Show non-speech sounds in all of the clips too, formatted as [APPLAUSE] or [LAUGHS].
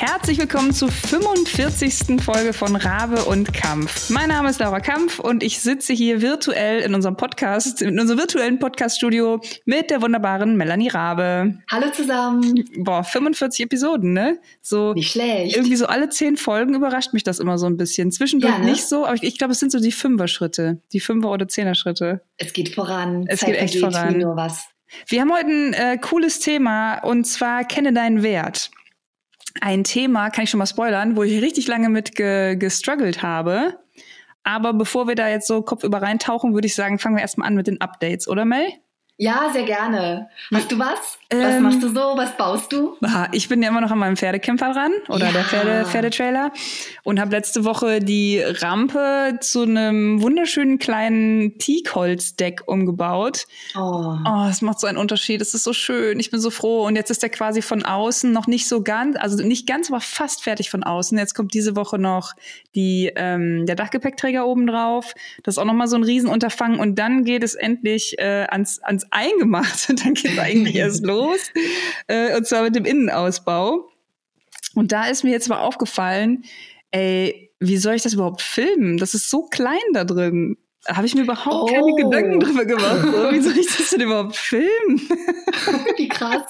Herzlich willkommen zur 45. Folge von Rabe und Kampf. Mein Name ist Laura Kampf und ich sitze hier virtuell in unserem Podcast, in unserem virtuellen Podcaststudio mit der wunderbaren Melanie Rabe. Hallo zusammen. Boah, 45 Episoden, ne? So nicht schlecht. Irgendwie so alle zehn Folgen überrascht mich das immer so ein bisschen. Zwischendurch ja, ne? nicht so, aber ich, ich glaube, es sind so die Fünfer-Schritte, die Fünfer- oder Zehner-Schritte. Es geht voran. Es Zeit geht echt voran. Nur was. Wir haben heute ein äh, cooles Thema und zwar kenne deinen Wert ein Thema, kann ich schon mal spoilern, wo ich richtig lange mit ge gestruggelt habe. Aber bevor wir da jetzt so kopfüber reintauchen, würde ich sagen, fangen wir erstmal an mit den Updates, oder Mel? Ja, sehr gerne. Hast du was? Was ähm, machst du so? Was baust du? Ich bin ja immer noch an meinem Pferdekämpfer dran oder ja. der Pferde, Pferdetrailer und habe letzte Woche die Rampe zu einem wunderschönen kleinen Teakholzdeck umgebaut. Oh. oh, es macht so einen Unterschied. Es ist so schön. Ich bin so froh. Und jetzt ist der quasi von außen noch nicht so ganz, also nicht ganz, aber fast fertig von außen. Jetzt kommt diese Woche noch die, ähm, der Dachgepäckträger oben drauf. Das ist auch nochmal so ein Riesenunterfangen. Und dann geht es endlich äh, ans, ans Eingemachte. [LAUGHS] dann geht es eigentlich erst los [LAUGHS] los. Äh, und zwar mit dem Innenausbau. Und da ist mir jetzt mal aufgefallen, ey, wie soll ich das überhaupt filmen? Das ist so klein da drin habe ich mir überhaupt oh. keine Gedanken drüber gemacht. So, wie soll ich das denn überhaupt filmen? [LAUGHS] wie krass.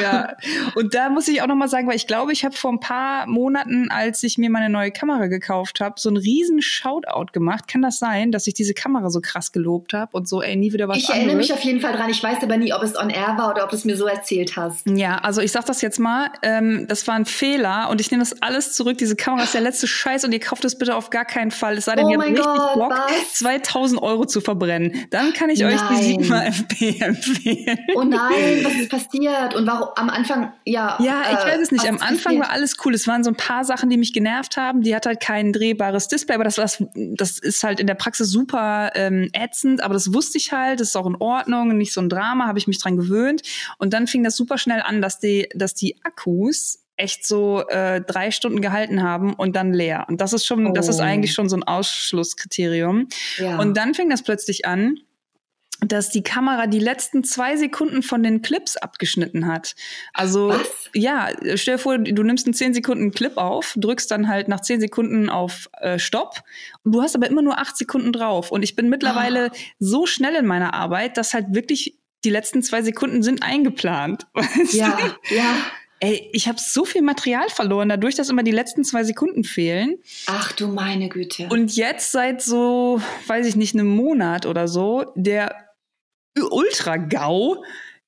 ja. Und da muss ich auch noch mal sagen, weil ich glaube, ich habe vor ein paar Monaten, als ich mir meine neue Kamera gekauft habe, so einen riesen Shoutout gemacht. Kann das sein, dass ich diese Kamera so krass gelobt habe und so, ey, nie wieder was Ich erinnere mich auf jeden Fall dran. Ich weiß aber nie, ob es on air war oder ob du es mir so erzählt hast. Ja, also ich sag das jetzt mal, ähm, das war ein Fehler und ich nehme das alles zurück. Diese Kamera ist der letzte Scheiß und ihr kauft es bitte auf gar keinen Fall. Es sei denn, oh ihr habt richtig Gott, Bock. Was? 2000 Euro zu verbrennen, dann kann ich nein. euch die Sigma FP empfehlen. Oh nein, was ist [LAUGHS] passiert? Und warum am Anfang, ja. Ja, ich äh, weiß es nicht. Am Anfang war alles cool. Es waren so ein paar Sachen, die mich genervt haben. Die hat halt kein drehbares Display, aber das, das, das ist halt in der Praxis super ähm, ätzend. Aber das wusste ich halt. Das ist auch in Ordnung, nicht so ein Drama, habe ich mich dran gewöhnt. Und dann fing das super schnell an, dass die, dass die Akkus echt so äh, drei Stunden gehalten haben und dann leer. Und das ist schon, oh. das ist eigentlich oh. schon so ein Ausschlusskriterium. Ja. Und dann fing das plötzlich an, dass die Kamera die letzten zwei Sekunden von den Clips abgeschnitten hat. Also Was? ja, stell dir vor, du nimmst einen zehn Sekunden Clip auf, drückst dann halt nach zehn Sekunden auf äh, Stopp und du hast aber immer nur acht Sekunden drauf. Und ich bin mittlerweile ah. so schnell in meiner Arbeit, dass halt wirklich die letzten zwei Sekunden sind eingeplant. [LAUGHS] Ja, ja. Ey, ich habe so viel Material verloren, dadurch, dass immer die letzten zwei Sekunden fehlen. Ach du meine Güte. Und jetzt seit so, weiß ich nicht, einem Monat oder so, der Ultra-GAU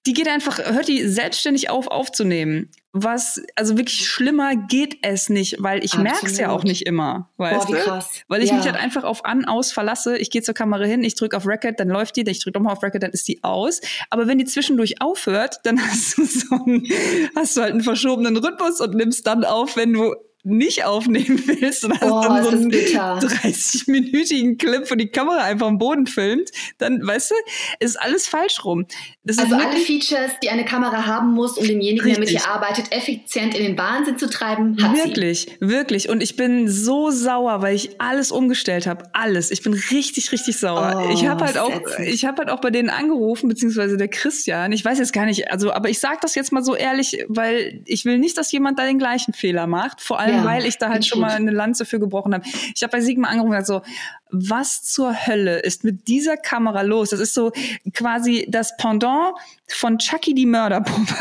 die geht einfach, hört die selbstständig auf aufzunehmen. Was, also wirklich schlimmer geht es nicht, weil ich merke es ja auch nicht immer, weißt Boah, wie krass. du? Weil ich ja. mich halt einfach auf an, aus verlasse. Ich gehe zur Kamera hin, ich drücke auf Record, dann läuft die, ich drücke nochmal auf Record, dann ist die aus. Aber wenn die zwischendurch aufhört, dann [LAUGHS] hast du so einen, hast du halt einen verschobenen Rhythmus und nimmst dann auf, wenn du nicht aufnehmen [LAUGHS] willst und hast oh, dann so einen 30-minütigen Clip, wo die Kamera einfach am Boden filmt, dann, weißt du, ist alles falsch rum. Das also alle Features, die eine Kamera haben muss, um denjenigen, der mit ihr arbeitet, effizient in den Wahnsinn zu treiben, hat Wirklich, sie. wirklich. Und ich bin so sauer, weil ich alles umgestellt habe. Alles. Ich bin richtig, richtig sauer. Oh, ich habe halt auch, ich habe halt auch bei denen angerufen, beziehungsweise der Christian. Ich weiß jetzt gar nicht, also, aber ich sage das jetzt mal so ehrlich, weil ich will nicht, dass jemand da den gleichen Fehler macht. Vor allem ja, weil ich da halt schon gut. mal eine Lanze für gebrochen habe. Ich habe bei Sigma angerufen und gesagt so, was zur Hölle ist mit dieser Kamera los? Das ist so quasi das Pendant von Chucky die Mörderpuppe,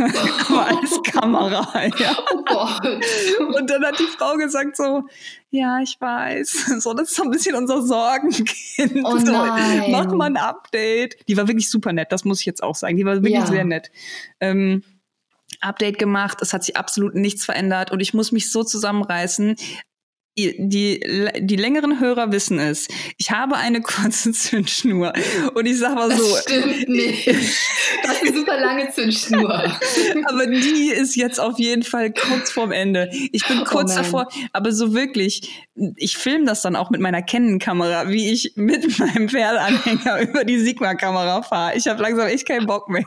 aber [LAUGHS] als Kamera. Ja. Oh. Und dann hat die Frau gesagt so, ja, ich weiß. [LAUGHS] So, das ist so ein bisschen unser Sorgenkind. Oh. So, mach mal ein Update. Die war wirklich super nett, das muss ich jetzt auch sagen. Die war wirklich ja. sehr nett. Ähm, Update gemacht, es hat sich absolut nichts verändert und ich muss mich so zusammenreißen. Die, die längeren Hörer wissen es. Ich habe eine [LAUGHS] kurze Zündschnur. Und ich sag mal so. [LAUGHS] Das stimmt nicht. Du hast eine super lange Zündschnur. [LAUGHS] aber die ist jetzt auf jeden Fall kurz vorm Ende. Ich bin oh kurz oh davor, aber so wirklich, ich filme das dann auch mit meiner Canon-Kamera, wie ich mit meinem Pferdanhänger über die Sigma-Kamera fahre. Ich habe langsam echt keinen Bock mehr.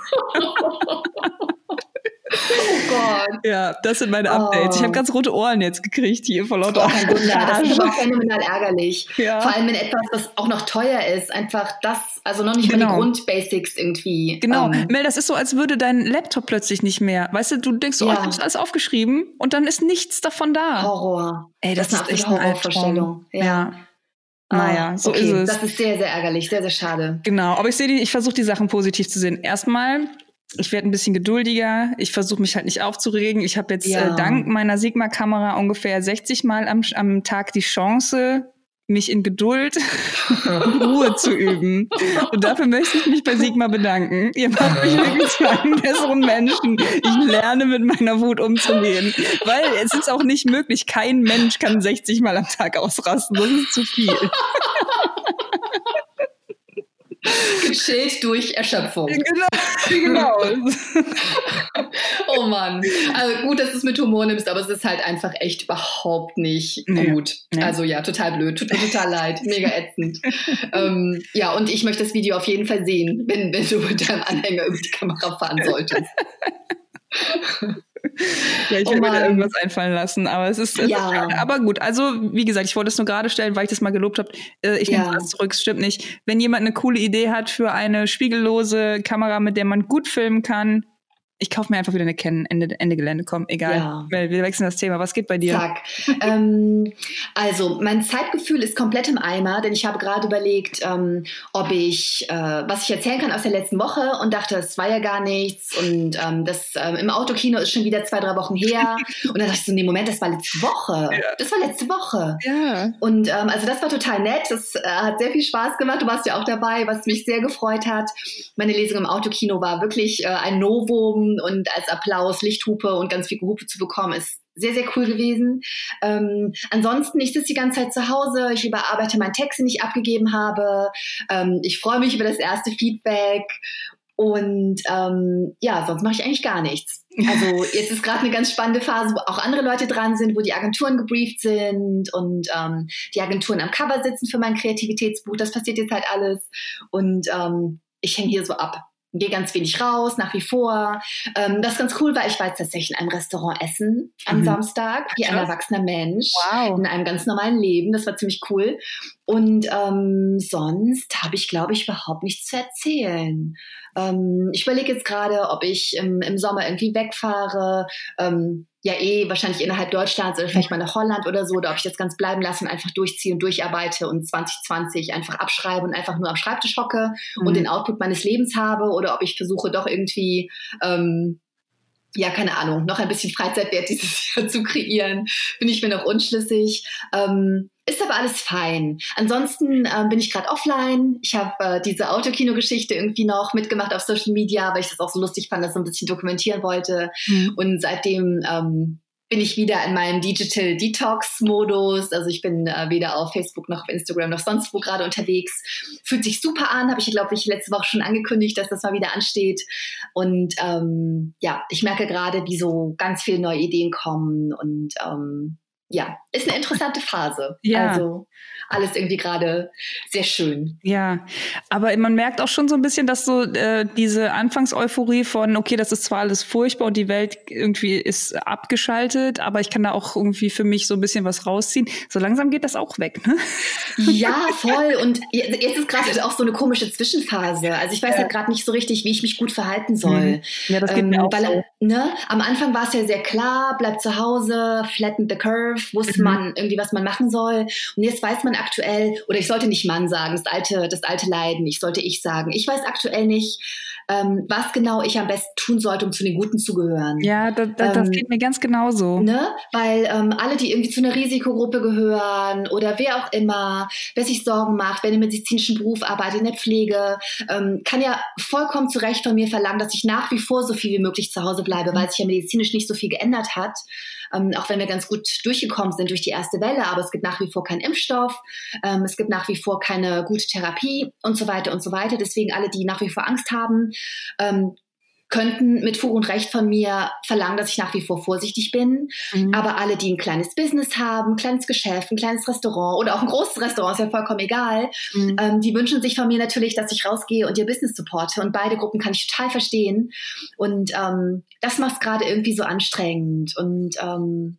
Oh Gott. Ja, das sind meine Updates. Oh. Ich habe ganz rote Ohren jetzt gekriegt hier vor lauter. Oh, kein Wunder. Das ist aber phänomenal ärgerlich. Ja. Vor allem, wenn etwas, was auch noch teuer ist, einfach das, also noch nicht genau. mal die genau. Grundbasics irgendwie. Genau. Ähm. Mel, das ist so, als würde dein Laptop plötzlich nicht mehr. Weißt du, du denkst, oh, ja. ich habe alles aufgeschrieben und dann ist nichts davon da. Horror. Ey, das, das ist, ist echt eine Horrorvorstellung. Ja. ja. Naja, ah, so okay. ist es. Das ist sehr, sehr ärgerlich, sehr, sehr schade. Genau, aber ich sehe die, ich versuche die Sachen positiv zu sehen. Erstmal, ich werde ein bisschen geduldiger. Ich versuche mich halt nicht aufzuregen. Ich habe jetzt ja. äh, dank meiner Sigma-Kamera ungefähr 60 Mal am, am Tag die Chance, mich in Geduld und Ruhe zu [LAUGHS] üben. Und dafür möchte ich mich bei Sigma bedanken. Ihr macht mich wirklich zu einem besseren Menschen. Ich lerne mit meiner Wut umzugehen. Weil es ist auch nicht möglich, kein Mensch kann 60 Mal am Tag ausrasten. Das ist zu viel. Gechillt durch Erschöpfung. Genau. genau. [LAUGHS] oh Mann. Also gut, dass du es mit Humor nimmst, aber es ist halt einfach echt überhaupt nicht nee. gut. Nee. Also ja, total blöd. Tut mir total leid. Mega ätzend. [LAUGHS] ähm, ja, und ich möchte das Video auf jeden Fall sehen, wenn, wenn du mit deinem Anhänger über die Kamera fahren solltest. [LAUGHS] [LAUGHS] ja, ich oh werde mir da irgendwas einfallen lassen, aber es ist, es ja. ist aber gut. Also, wie gesagt, ich wollte es nur gerade stellen, weil ich das mal gelobt habe. Äh, ich nehme das zurück, es stimmt nicht. Wenn jemand eine coole Idee hat für eine spiegellose Kamera, mit der man gut filmen kann, ich kaufe mir einfach wieder eine Canon, Ende, Ende Gelände, komm, egal. Ja. Wir, wir wechseln das Thema. Was geht bei dir? Zack. ähm, also, mein Zeitgefühl ist komplett im Eimer, denn ich habe gerade überlegt, ähm, ob ich, äh, was ich erzählen kann aus der letzten Woche und dachte, es war ja gar nichts und ähm, das ähm, im Autokino ist schon wieder zwei, drei Wochen her. [LAUGHS] und dann dachte ich so, nee, Moment, das war letzte Woche. Ja. Das war letzte Woche. Ja. Und ähm, also das war total nett. Das äh, hat sehr viel Spaß gemacht. Du warst ja auch dabei, was mich sehr gefreut hat. Meine Lesung im Autokino war wirklich äh, ein Novum und als Applaus Lichthupe und ganz viel Gehupe zu bekommen, ist sehr, sehr cool gewesen. Ähm, ansonsten, ich sitze die ganze Zeit zu Hause, ich überarbeite meinen Text, den ich abgegeben habe. Ähm, ich freue mich über das erste Feedback und ähm, ja, sonst mache ich eigentlich gar nichts. Also [LAUGHS] jetzt ist gerade eine ganz spannende Phase, wo auch andere Leute dran sind, wo die Agenturen gebrieft sind und ähm, die Agenturen am Cover sitzen für mein Kreativitätsbuch. Das passiert jetzt halt alles. Und ähm, ich hänge hier so ab gehe ganz wenig raus, nach wie vor. Ähm, das ist ganz cool, weil ich war jetzt tatsächlich in einem Restaurant essen am mhm. Samstag, wie ein erwachsener Mensch, wow. in einem ganz normalen Leben. Das war ziemlich cool. Und ähm, sonst habe ich, glaube ich, überhaupt nichts zu erzählen. Ähm, ich überlege jetzt gerade, ob ich im, im, Sommer irgendwie wegfahre. Ähm, ja, eh wahrscheinlich innerhalb Deutschlands oder vielleicht mal nach Holland oder so, oder ob ich das ganz bleiben lasse und einfach durchziehe und durcharbeite und 2020 einfach abschreibe und einfach nur am Schreibtisch hocke mhm. und den Output meines Lebens habe oder ob ich versuche doch irgendwie ähm, ja, keine Ahnung, noch ein bisschen Freizeitwert dieses [LAUGHS] Jahr zu kreieren, bin ich mir noch unschlüssig. Ähm, aber alles fein. Ansonsten ähm, bin ich gerade offline. Ich habe äh, diese Autokino-Geschichte irgendwie noch mitgemacht auf Social Media, weil ich das auch so lustig fand, das so ein bisschen dokumentieren wollte. Mhm. Und seitdem ähm, bin ich wieder in meinem Digital Detox Modus. Also ich bin äh, weder auf Facebook noch auf Instagram noch sonst wo gerade unterwegs. Fühlt sich super an, habe ich glaube ich letzte Woche schon angekündigt, dass das mal wieder ansteht. Und ähm, ja, ich merke gerade, wie so ganz viele neue Ideen kommen und ähm, ja, ist eine interessante Phase. Ja. Also alles irgendwie gerade sehr schön. Ja, aber man merkt auch schon so ein bisschen, dass so äh, diese Anfangseuphorie von, okay, das ist zwar alles furchtbar und die Welt irgendwie ist abgeschaltet, aber ich kann da auch irgendwie für mich so ein bisschen was rausziehen. So langsam geht das auch weg, ne? Ja, voll. Und jetzt ist gerade auch so eine komische Zwischenphase. Also ich weiß ja. halt gerade nicht so richtig, wie ich mich gut verhalten soll. Mhm. Ja, das geht ähm, mir auch weil, so. ne, Am Anfang war es ja sehr klar, bleib zu Hause, flatten the curve, wusste mhm. man irgendwie, was man machen soll. Und jetzt weiß man aktuell, oder ich sollte nicht Mann sagen, das alte, das alte Leiden, ich sollte ich sagen. Ich weiß aktuell nicht, ähm, was genau ich am besten tun sollte, um zu den Guten zu gehören. Ja, das, das, ähm, das geht mir ganz genauso. Ne? Weil ähm, alle, die irgendwie zu einer Risikogruppe gehören oder wer auch immer, wer sich Sorgen macht, wer einem medizinischen Beruf arbeitet, in der Pflege, ähm, kann ja vollkommen zu Recht von mir verlangen, dass ich nach wie vor so viel wie möglich zu Hause bleibe, mhm. weil sich ja medizinisch nicht so viel geändert hat. Ähm, auch wenn wir ganz gut durchgekommen sind durch die erste Welle, aber es gibt nach wie vor keinen Impfstoff, ähm, es gibt nach wie vor keine gute Therapie und so weiter und so weiter. Deswegen alle, die nach wie vor Angst haben, ähm, könnten mit Fug und Recht von mir verlangen, dass ich nach wie vor vorsichtig bin. Mhm. Aber alle, die ein kleines Business haben, ein kleines Geschäft, ein kleines Restaurant oder auch ein großes Restaurant, ist ja vollkommen egal, mhm. ähm, die wünschen sich von mir natürlich, dass ich rausgehe und ihr Business supporte. Und beide Gruppen kann ich total verstehen. Und ähm, das macht es gerade irgendwie so anstrengend. Und ähm,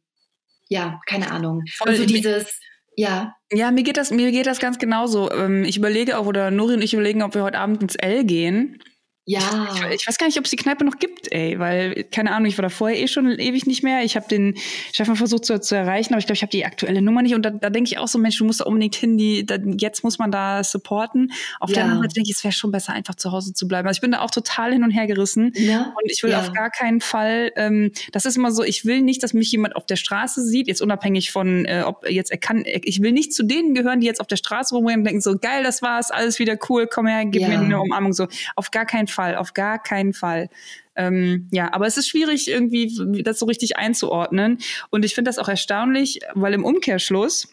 ja, keine Ahnung. Voll also dieses, ja. Ja, mir geht das, mir geht das ganz genauso. Ähm, ich überlege auch, oder Nuri und ich überlegen, ob wir heute Abend ins L gehen. Ja. Ich, ich, weiß gar nicht, ob es die Kneipe noch gibt, ey, weil, keine Ahnung, ich war da vorher eh schon ewig nicht mehr. Ich habe den Stefan versucht zu, zu erreichen, aber ich glaube, ich habe die aktuelle Nummer nicht. Und da, da denke ich auch so, Mensch, du musst da unbedingt hin, die, da, jetzt muss man da supporten. Auf ja. der anderen Seite denke ich, es wäre schon besser, einfach zu Hause zu bleiben. Also ich bin da auch total hin und her gerissen. Ja. Und ich will ja. auf gar keinen Fall, ähm, das ist immer so, ich will nicht, dass mich jemand auf der Straße sieht, jetzt unabhängig von, äh, ob jetzt er kann, ich will nicht zu denen gehören, die jetzt auf der Straße rumrennen und denken so, geil, das war's, alles wieder cool, komm her, gib mir eine Umarmung. So, auf gar keinen Fall, auf gar keinen keinen Fall. Ähm, ja, aber es ist schwierig, irgendwie das so richtig einzuordnen. Und ich finde das auch erstaunlich, weil im Umkehrschluss,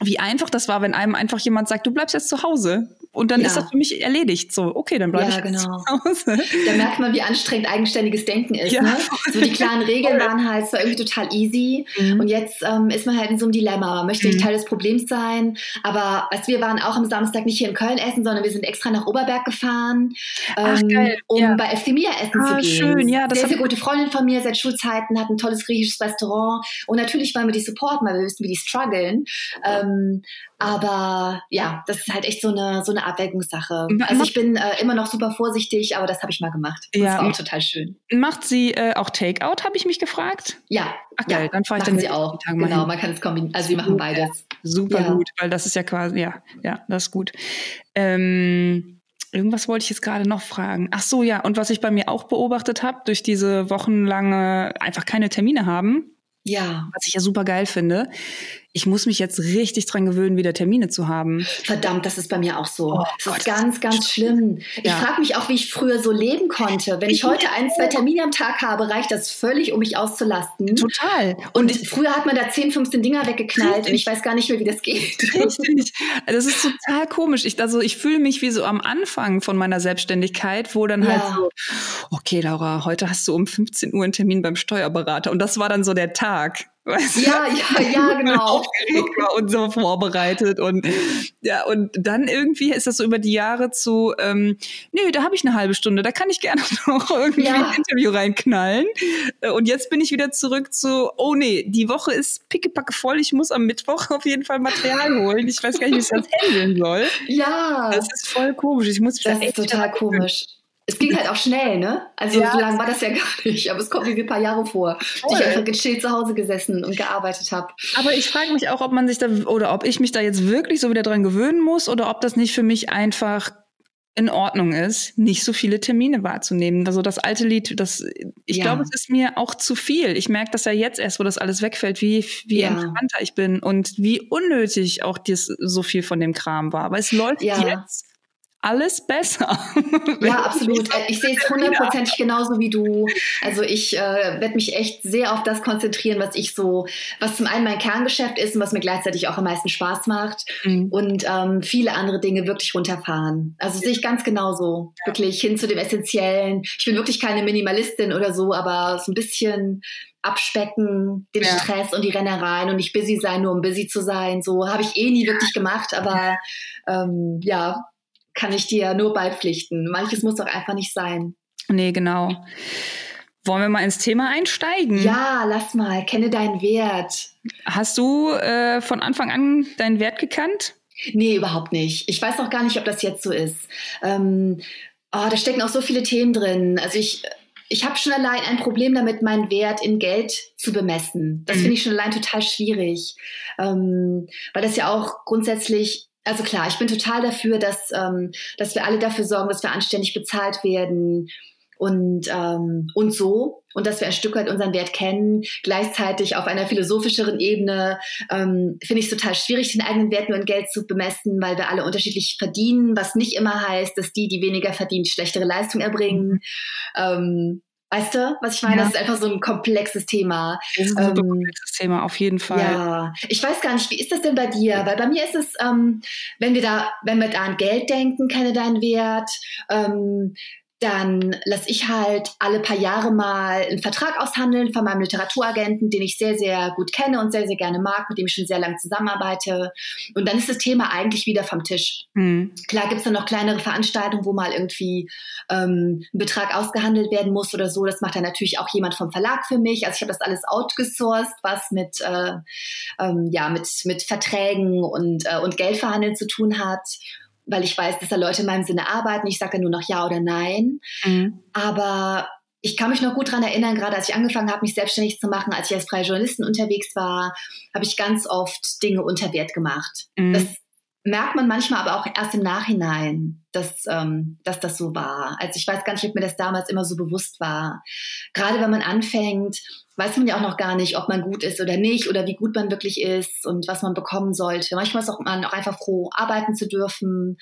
wie einfach das war, wenn einem einfach jemand sagt, du bleibst jetzt zu Hause. Und dann ja. ist das für mich erledigt. So, okay, dann bleibe ja, ich genau. zu Hause. Da merkt man, wie anstrengend eigenständiges Denken ist. Ja. Ne? So die klaren [LAUGHS] Regeln waren halt so irgendwie total easy. Mhm. Und jetzt ähm, ist man halt in so einem Dilemma. Man möchte nicht mhm. Teil des Problems sein. Aber als wir waren auch am Samstag nicht hier in Köln essen, sondern wir sind extra nach Oberberg gefahren, ähm, Ach, um ja. bei Efthemia essen ah, zu gehen. Schön, ja. Das sehr, sehr gute Freundin von mir seit Schulzeiten, hat ein tolles griechisches Restaurant. Und natürlich wollen wir die supporten, weil wir wissen, wie die strugglen. Ähm, aber ja, das ist halt echt so eine, so eine Abwägungssache. Also ich bin äh, immer noch super vorsichtig, aber das habe ich mal gemacht. Das ja. war auch total schön. Macht sie äh, auch Takeout, habe ich mich gefragt? Ja. Ach geil, ja, dann fahre ich dann sie auch. Genau, hin. man kann es kombinieren. Also sie machen beides. Super ja. gut, weil das ist ja quasi, ja, ja, das ist gut. Ähm, Irgendwas wollte ich jetzt gerade noch fragen. Ach so, ja. Und was ich bei mir auch beobachtet habe, durch diese wochenlange einfach keine Termine haben. Ja. Was ich ja super geil finde, ich muss mich jetzt richtig dran gewöhnen, wieder Termine zu haben. Verdammt, das ist bei mir auch so. Oh, das Gott, ist ganz, ganz schlimm. Ich ja. frage mich auch, wie ich früher so leben konnte. Wenn ich heute ein, zwei Termine am Tag habe, reicht das völlig, um mich auszulasten. Total. Und, und früher hat man da 10, 15 Dinger weggeknallt richtig. und ich weiß gar nicht mehr, wie das geht. Richtig. Das ist total komisch. Ich, also ich fühle mich wie so am Anfang von meiner Selbstständigkeit, wo dann halt ja. halt so, okay, Laura, heute hast du um 15 Uhr einen Termin beim Steuerberater und das war dann so der Tag. Weißt ja, ja, ja, [LAUGHS] genau. Aufgeregt war und so vorbereitet und ja, und dann irgendwie ist das so über die Jahre zu, ähm, nö, da habe ich eine halbe Stunde, da kann ich gerne [LAUGHS] noch irgendwie ja. ein Interview reinknallen. Äh, und jetzt bin ich wieder zurück zu, oh nee, die Woche ist pickepacke voll, ich muss am Mittwoch [LAUGHS] auf jeden Fall Material holen. Ich weiß gar nicht, wie ich das handeln soll. Ja. Das ist voll komisch. Ich muss mich das ist total komisch. Es ging halt auch schnell, ne? Also ja. so lange war das ja [LAUGHS] gar nicht, aber es kommt mir ein paar Jahre vor, dass ich einfach gechillt zu Hause gesessen und gearbeitet habe. Aber ich frage mich auch, ob man sich da oder ob ich mich da jetzt wirklich so wieder dran gewöhnen muss oder ob das nicht für mich einfach in Ordnung ist, nicht so viele Termine wahrzunehmen. Also das alte Lied, das ich ja. glaube, es ist mir auch zu viel. Ich merke das ja jetzt erst, wo das alles wegfällt, wie wie ja. entspannter ich bin und wie unnötig auch dies so viel von dem Kram war. Aber es läuft ja. jetzt alles besser. [LAUGHS] Ja, absolut. Ich sehe es hundertprozentig genauso wie du. Also ich äh, werde mich echt sehr auf das konzentrieren, was ich so, was zum einen mein Kerngeschäft ist und was mir gleichzeitig auch am meisten Spaß macht mhm. und ähm, viele andere Dinge wirklich runterfahren. Also sehe ich ganz genauso. Ja. Wirklich hin zu dem Essentiellen. Ich bin wirklich keine Minimalistin oder so, aber so ein bisschen abspecken, den ja. Stress und die Rennereien und nicht busy sein, nur um busy zu sein. So habe ich eh nie wirklich gemacht, aber ähm, ja, kann ich dir nur beipflichten. Manches muss doch einfach nicht sein. Nee, genau. Wollen wir mal ins Thema einsteigen? Ja, lass mal. Kenne deinen Wert. Hast du äh, von Anfang an deinen Wert gekannt? Nee, überhaupt nicht. Ich weiß noch gar nicht, ob das jetzt so ist. Ähm, oh, da stecken auch so viele Themen drin. Also ich, ich habe schon allein ein Problem damit, meinen Wert in Geld zu bemessen. Das mhm. finde ich schon allein total schwierig, ähm, weil das ja auch grundsätzlich also klar, ich bin total dafür, dass, ähm, dass wir alle dafür sorgen, dass wir anständig bezahlt werden und, ähm, und so und dass wir ein Stück weit unseren Wert kennen. Gleichzeitig auf einer philosophischeren Ebene ähm, finde ich es total schwierig, den eigenen Wert nur in Geld zu bemessen, weil wir alle unterschiedlich verdienen, was nicht immer heißt, dass die, die weniger verdienen, schlechtere Leistung erbringen. Ähm, Weißt du, was ich meine? Ja. Das ist einfach so ein komplexes Thema. Das ist ein ähm, komplexes Thema, auf jeden Fall. Ja, ich weiß gar nicht, wie ist das denn bei dir? Weil bei mir ist es, ähm, wenn wir da, wenn wir da an Geld denken, kenne deinen Wert, ähm, dann lasse ich halt alle paar Jahre mal einen Vertrag aushandeln von meinem Literaturagenten, den ich sehr, sehr gut kenne und sehr, sehr gerne mag, mit dem ich schon sehr lange zusammenarbeite. Und dann ist das Thema eigentlich wieder vom Tisch. Mhm. Klar gibt es dann noch kleinere Veranstaltungen, wo mal irgendwie ähm, ein Betrag ausgehandelt werden muss oder so. Das macht dann natürlich auch jemand vom Verlag für mich. Also ich habe das alles outgesourced, was mit, äh, ähm, ja, mit, mit Verträgen und, äh, und Geldverhandeln zu tun hat weil ich weiß, dass da Leute in meinem Sinne arbeiten. Ich sage nur noch Ja oder Nein. Mhm. Aber ich kann mich noch gut daran erinnern, gerade als ich angefangen habe, mich selbstständig zu machen, als ich als freie Journalistin unterwegs war, habe ich ganz oft Dinge unter Wert gemacht. Mhm. Das merkt man manchmal aber auch erst im Nachhinein, dass, ähm, dass das so war. Also ich weiß gar nicht, ob mir das damals immer so bewusst war. Gerade wenn man anfängt, weiß man ja auch noch gar nicht, ob man gut ist oder nicht oder wie gut man wirklich ist und was man bekommen sollte. Manchmal ist auch man auch einfach froh, arbeiten zu dürfen.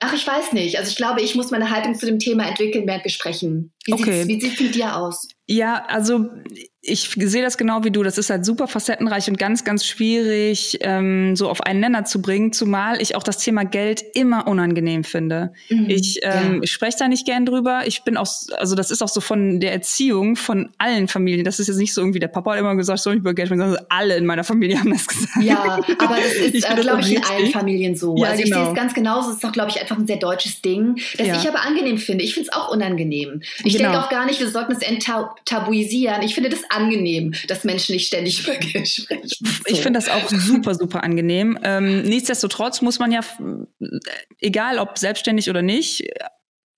Ach, ich weiß nicht. Also ich glaube, ich muss meine Haltung zu dem Thema entwickeln, während wir sprechen. Wie okay. wie sieht es mit dir aus? Ja, also ich sehe das genau wie du. Das ist halt super facettenreich und ganz, ganz schwierig, ähm, so auf einen Nenner zu bringen, zumal ich auch das Thema Geld immer unangenehm finde. Mhm, ich, ähm, ja. ich spreche da nicht gern drüber. Ich bin auch, also das ist auch so von der Erziehung von allen Familien. Das ist jetzt nicht so irgendwie, der Papa hat immer gesagt, soll ich über Geld sprechen, sondern alle in meiner Familie haben das gesagt. Ja, aber das [LAUGHS] ist, äh, glaube ich, in allen Familien so. Ja, also ich genau. sehe es ganz genauso. Es ist doch, glaube ich, einfach ein sehr deutsches Ding, das ja. ich aber angenehm finde. Ich finde es auch unangenehm. Ich genau. denke auch gar nicht, wir sollten es tabuisieren. Ich finde das angenehm, dass Menschen nicht ständig [LAUGHS] über Geld sprechen. So. Ich finde das auch super, super angenehm. Ähm, nichtsdestotrotz muss man ja, egal ob selbstständig oder nicht,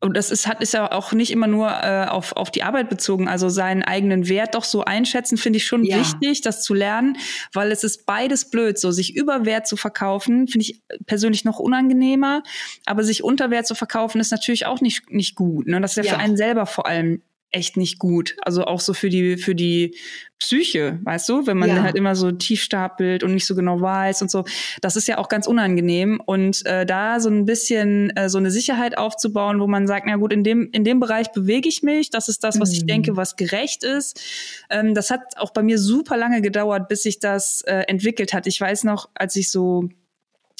und das ist, hat, ist ja auch nicht immer nur äh, auf, auf die Arbeit bezogen. Also seinen eigenen Wert doch so einschätzen, finde ich schon ja. wichtig, das zu lernen, weil es ist beides blöd. So, sich über Wert zu verkaufen, finde ich persönlich noch unangenehmer. Aber sich unter Wert zu verkaufen, ist natürlich auch nicht, nicht gut. Ne? Das ist ja, ja. für einen selber vor allem echt nicht gut. Also auch so für die, für die Psyche, weißt du, wenn man ja. halt immer so tief stapelt und nicht so genau weiß und so. Das ist ja auch ganz unangenehm. Und äh, da so ein bisschen äh, so eine Sicherheit aufzubauen, wo man sagt, na gut, in dem, in dem Bereich bewege ich mich, das ist das, was mhm. ich denke, was gerecht ist. Ähm, das hat auch bei mir super lange gedauert, bis sich das äh, entwickelt hat. Ich weiß noch, als ich so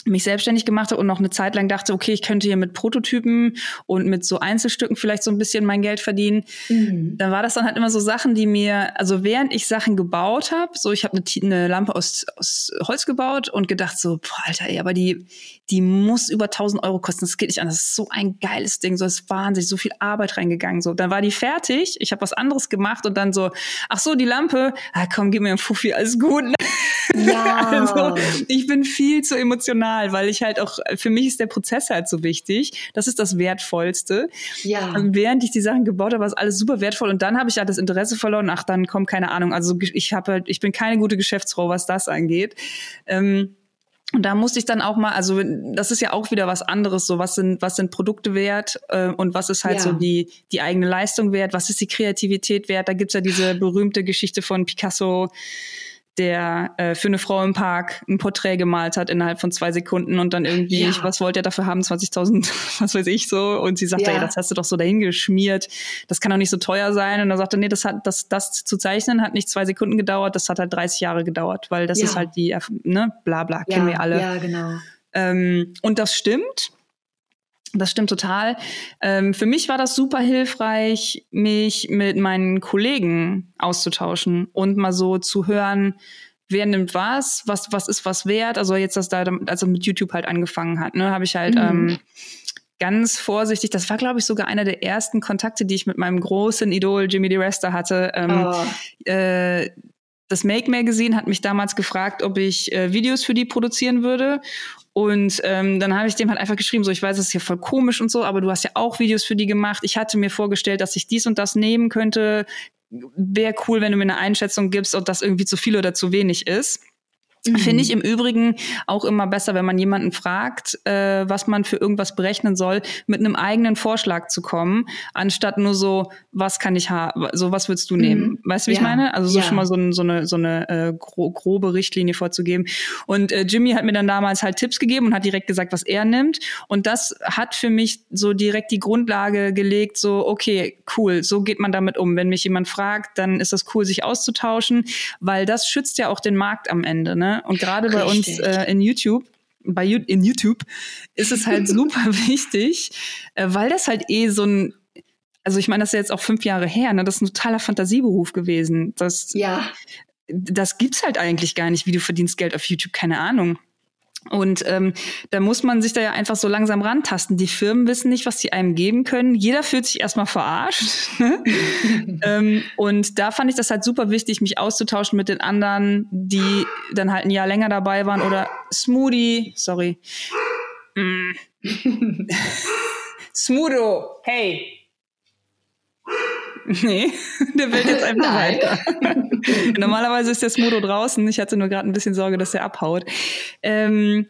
mich selbstständig gemacht habe und noch eine Zeit lang dachte, okay, ich könnte hier mit Prototypen und mit so Einzelstücken vielleicht so ein bisschen mein Geld verdienen. Mhm. Dann war das dann halt immer so Sachen, die mir, also während ich Sachen gebaut habe, so ich habe eine, eine, Lampe aus, aus Holz gebaut und gedacht so, boah, Alter, ey, aber die, die muss über 1000 Euro kosten, das geht nicht an, das ist so ein geiles Ding, so ist wahnsinnig, so viel Arbeit reingegangen, so. Dann war die fertig, ich habe was anderes gemacht und dann so, ach so, die Lampe, ah, komm, gib mir ein Fuffi, alles gut. [LAUGHS] Ja. [LAUGHS] also, ich bin viel zu emotional, weil ich halt auch, für mich ist der Prozess halt so wichtig. Das ist das Wertvollste. Ja. Und während ich die Sachen gebaut habe, war es alles super wertvoll. Und dann habe ich halt das Interesse verloren. Ach, dann kommt keine Ahnung. Also ich habe halt, ich bin keine gute Geschäftsfrau, was das angeht. Ähm, und da musste ich dann auch mal, also das ist ja auch wieder was anderes, so was sind, was sind Produkte wert äh, und was ist halt ja. so die, die eigene Leistung wert, was ist die Kreativität wert. Da gibt's ja diese berühmte Geschichte von Picasso, der äh, für eine Frau im Park ein Porträt gemalt hat innerhalb von zwei Sekunden und dann irgendwie, ja. ich, was wollte er dafür haben, 20.000, [LAUGHS] was weiß ich so. Und sie sagte, ja. ey, das hast du doch so dahin geschmiert, das kann doch nicht so teuer sein. Und er sagte, nee, das hat, das, das zu zeichnen hat nicht zwei Sekunden gedauert, das hat halt 30 Jahre gedauert, weil das ja. ist halt die, ne, bla bla, kennen wir alle. Ja, genau. Ähm, und das stimmt. Das stimmt total. Ähm, für mich war das super hilfreich, mich mit meinen Kollegen auszutauschen und mal so zu hören, wer nimmt was, was, was ist was wert. Also jetzt, dass da, als er mit YouTube halt angefangen hat, ne, habe ich halt mhm. ähm, ganz vorsichtig, das war, glaube ich, sogar einer der ersten Kontakte, die ich mit meinem großen Idol Jimmy DeResta hatte. Ähm, oh. äh, das Make Magazine hat mich damals gefragt, ob ich äh, Videos für die produzieren würde. Und ähm, dann habe ich dem halt einfach geschrieben, so ich weiß, es ist hier voll komisch und so, aber du hast ja auch Videos für die gemacht. Ich hatte mir vorgestellt, dass ich dies und das nehmen könnte. Wäre cool, wenn du mir eine Einschätzung gibst, ob das irgendwie zu viel oder zu wenig ist. Mhm. Finde ich im Übrigen auch immer besser, wenn man jemanden fragt, äh, was man für irgendwas berechnen soll, mit einem eigenen Vorschlag zu kommen, anstatt nur so, was kann ich haben, so was würdest du nehmen? Mhm. Weißt du, wie ja. ich meine? Also so ja. schon mal so, ein, so eine, so eine äh, gro grobe Richtlinie vorzugeben. Und äh, Jimmy hat mir dann damals halt Tipps gegeben und hat direkt gesagt, was er nimmt. Und das hat für mich so direkt die Grundlage gelegt, so, okay, cool, so geht man damit um. Wenn mich jemand fragt, dann ist das cool, sich auszutauschen, weil das schützt ja auch den Markt am Ende, ne? Und gerade bei uns äh, in YouTube, bei in YouTube ist es halt [LAUGHS] super wichtig, äh, weil das halt eh so ein also ich meine, das ist ja jetzt auch fünf Jahre her, ne? Das ist ein totaler Fantasieberuf gewesen. Das, ja. das gibt's halt eigentlich gar nicht, wie du verdienst Geld auf YouTube, keine Ahnung. Und ähm, da muss man sich da ja einfach so langsam rantasten. Die Firmen wissen nicht, was sie einem geben können. Jeder fühlt sich erstmal verarscht. [LAUGHS] Ne? [LAUGHS] ähm, und da fand ich das halt super wichtig, mich auszutauschen mit den anderen, die dann halt ein Jahr länger dabei waren. Oder Smoothie, sorry. Mm. [LAUGHS] Smootho, hey. [LAUGHS] Nee, der will jetzt einfach weiter. [LAUGHS] Normalerweise ist der Smodo draußen. Ich hatte nur gerade ein bisschen Sorge, dass er abhaut. Ähm,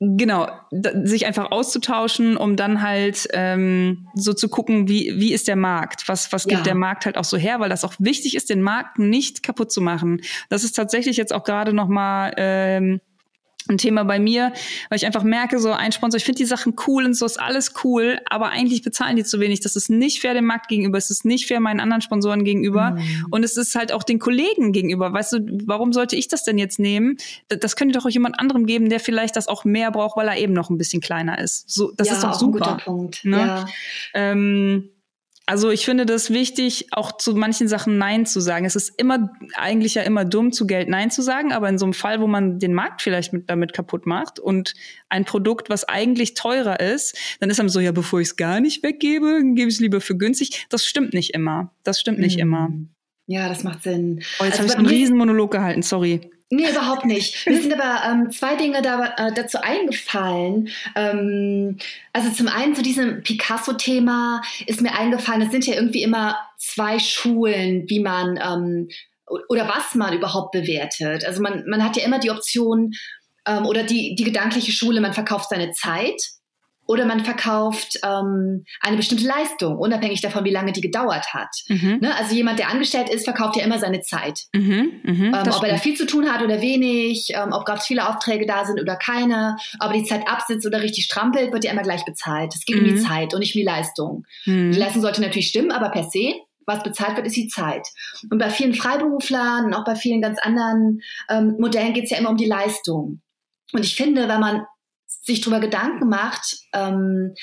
genau, sich einfach auszutauschen, um dann halt ähm, so zu gucken, wie, wie ist der Markt? Was, was gibt ja. der Markt halt auch so her? Weil das auch wichtig ist, den Markt nicht kaputt zu machen. Das ist tatsächlich jetzt auch gerade noch mal ähm, ein Thema bei mir, weil ich einfach merke, so ein Sponsor, ich finde die Sachen cool und so ist alles cool, aber eigentlich bezahlen die zu wenig. Das ist nicht fair dem Markt gegenüber, es ist nicht fair meinen anderen Sponsoren gegenüber mhm. und es ist halt auch den Kollegen gegenüber. Weißt du, warum sollte ich das denn jetzt nehmen? Das könnte doch auch jemand anderem geben, der vielleicht das auch mehr braucht, weil er eben noch ein bisschen kleiner ist. So, das ja, ist doch super. Ein guter Punkt. Ne? Ja. Ähm, also ich finde das wichtig, auch zu manchen Sachen Nein zu sagen. Es ist immer eigentlich ja immer dumm, zu Geld Nein zu sagen, aber in so einem Fall, wo man den Markt vielleicht mit, damit kaputt macht und ein Produkt, was eigentlich teurer ist, dann ist einem so, ja, bevor ich es gar nicht weggebe, gebe ich es lieber für günstig. Das stimmt nicht immer. Das stimmt nicht mhm. immer. Ja, das macht Sinn. Oh, jetzt also, habe ich einen Riesenmonolog gehalten, sorry. Nee, überhaupt nicht. [LAUGHS] Mir sind aber ähm, zwei Dinge da, äh, dazu eingefallen. Ähm, also zum einen zu diesem Picasso-Thema ist mir eingefallen, es sind ja irgendwie immer zwei Schulen, wie man ähm, oder was man überhaupt bewertet. Also man, man hat ja immer die Option ähm, oder die, die gedankliche Schule, man verkauft seine Zeit oder man verkauft ähm, eine bestimmte Leistung, unabhängig davon, wie lange die gedauert hat. Mhm. Ne? Also jemand, der angestellt ist, verkauft ja immer seine Zeit. Mhm, mh, ähm, ob er da viel zu tun hat oder wenig, ähm, ob gerade viele Aufträge da sind oder keine, ob er die Zeit absitzt oder richtig strampelt, wird ja immer gleich bezahlt. Es geht mhm. um die mhm. Zeit und nicht um die Leistung. Mhm. Die Leistung sollte natürlich stimmen, aber per se was bezahlt wird, ist die Zeit. Und bei vielen Freiberuflern und auch bei vielen ganz anderen ähm, Modellen geht es ja immer um die Leistung. Und ich finde, wenn man sich darüber Gedanken macht, ähm,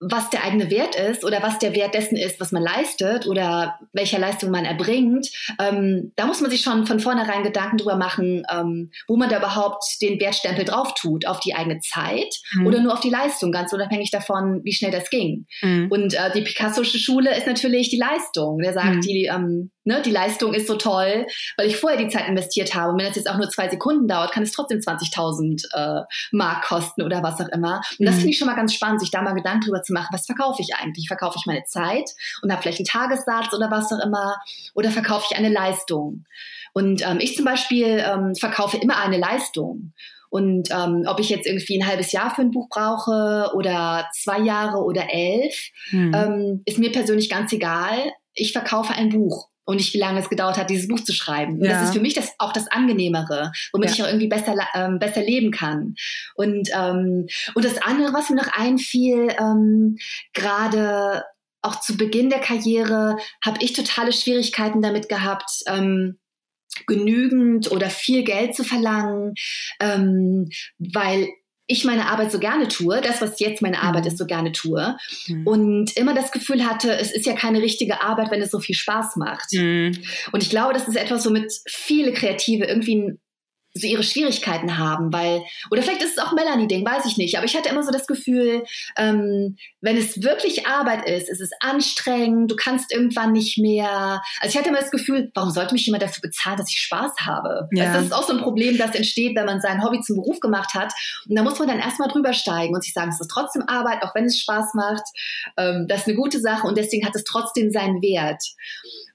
was der eigene Wert ist oder was der Wert dessen ist, was man leistet oder welcher Leistung man erbringt, ähm, da muss man sich schon von vornherein Gedanken drüber machen, ähm, wo man da überhaupt den Wertstempel drauf tut, auf die eigene Zeit mhm. oder nur auf die Leistung, ganz unabhängig davon, wie schnell das ging. Mhm. Und äh, die Picassosche Schule ist natürlich die Leistung. Der sagt, mhm. die ähm, ne, die Leistung ist so toll, weil ich vorher die Zeit investiert habe. Und wenn das jetzt auch nur zwei Sekunden dauert, kann es trotzdem 20.000 äh, Mark kosten oder was auch immer. Und das mhm. finde ich schon mal ganz spannend, sich da mal Gedanken drüber zu machen, was verkaufe ich eigentlich? Verkaufe ich meine Zeit und habe vielleicht einen Tagessatz oder was auch immer? Oder verkaufe ich eine Leistung? Und ähm, ich zum Beispiel ähm, verkaufe immer eine Leistung. Und ähm, ob ich jetzt irgendwie ein halbes Jahr für ein Buch brauche oder zwei Jahre oder elf, mhm. ähm, ist mir persönlich ganz egal. Ich verkaufe ein Buch und nicht wie lange es gedauert hat, dieses Buch zu schreiben. Und ja. das ist für mich das, auch das Angenehmere, womit ja. ich auch irgendwie besser, ähm, besser leben kann. Und, ähm, und das andere, was mir noch einfiel, ähm, gerade auch zu Beginn der Karriere, habe ich totale Schwierigkeiten damit gehabt, ähm, genügend oder viel Geld zu verlangen, ähm, weil ich meine Arbeit so gerne tue, das, was jetzt meine Arbeit mhm. ist, so gerne tue. Mhm. Und immer das Gefühl hatte, es ist ja keine richtige Arbeit, wenn es so viel Spaß macht. Mhm. Und ich glaube, das ist etwas, womit viele Kreative irgendwie so ihre Schwierigkeiten haben, weil, oder vielleicht ist es auch Melanie-Ding, weiß ich nicht, aber ich hatte immer so das Gefühl, ähm, wenn es wirklich Arbeit ist, ist es anstrengend, du kannst irgendwann nicht mehr, also ich hatte immer das Gefühl, warum sollte mich jemand dafür bezahlen, dass ich Spaß habe? Ja. Also das ist auch so ein Problem, das entsteht, wenn man sein Hobby zum Beruf gemacht hat und da muss man dann erstmal drüber steigen und sich sagen, es ist trotzdem Arbeit, auch wenn es Spaß macht, ähm, das ist eine gute Sache und deswegen hat es trotzdem seinen Wert.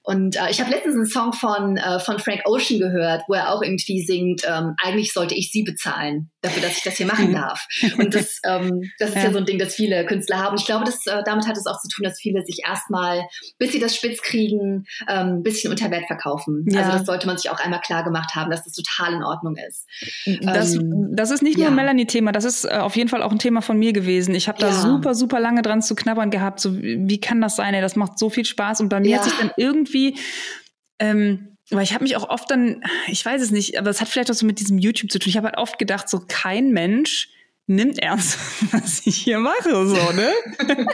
Und äh, ich habe letztens einen Song von, äh, von Frank Ocean gehört, wo er auch irgendwie singt, ähm, eigentlich sollte ich sie bezahlen dafür, dass ich das hier machen darf. Und das, [LAUGHS] ähm, das ist ja. ja. so ein Ding, das viele Künstler haben. Ich glaube, das, äh, damit hat es auch zu tun, dass viele sich erstmal, bis sie das spitz kriegen, ähm, ein bisschen unter Wert verkaufen. Ja. Also das sollte man sich auch einmal klar gemacht haben, dass das total in Ordnung ist. Das, ähm, das ist nicht nur ja. ein Melanie-Thema, das ist äh, auf jeden Fall auch ein Thema von mir gewesen. Ich habe da super, super lange dran zu knabbern gehabt. So, wie kann das sein? Ey? Das macht so viel Spaß. Und bei mir hat sich dann irgendwie irgendwie, ähm, weil ich habe mich auch oft dann, ich weiß es nicht, aber es hat vielleicht auch so mit diesem YouTube zu tun. Ich habe halt oft gedacht, so kein Mensch nimmt ernst, [LAUGHS] was ich hier mache, so, ne? [LAUGHS]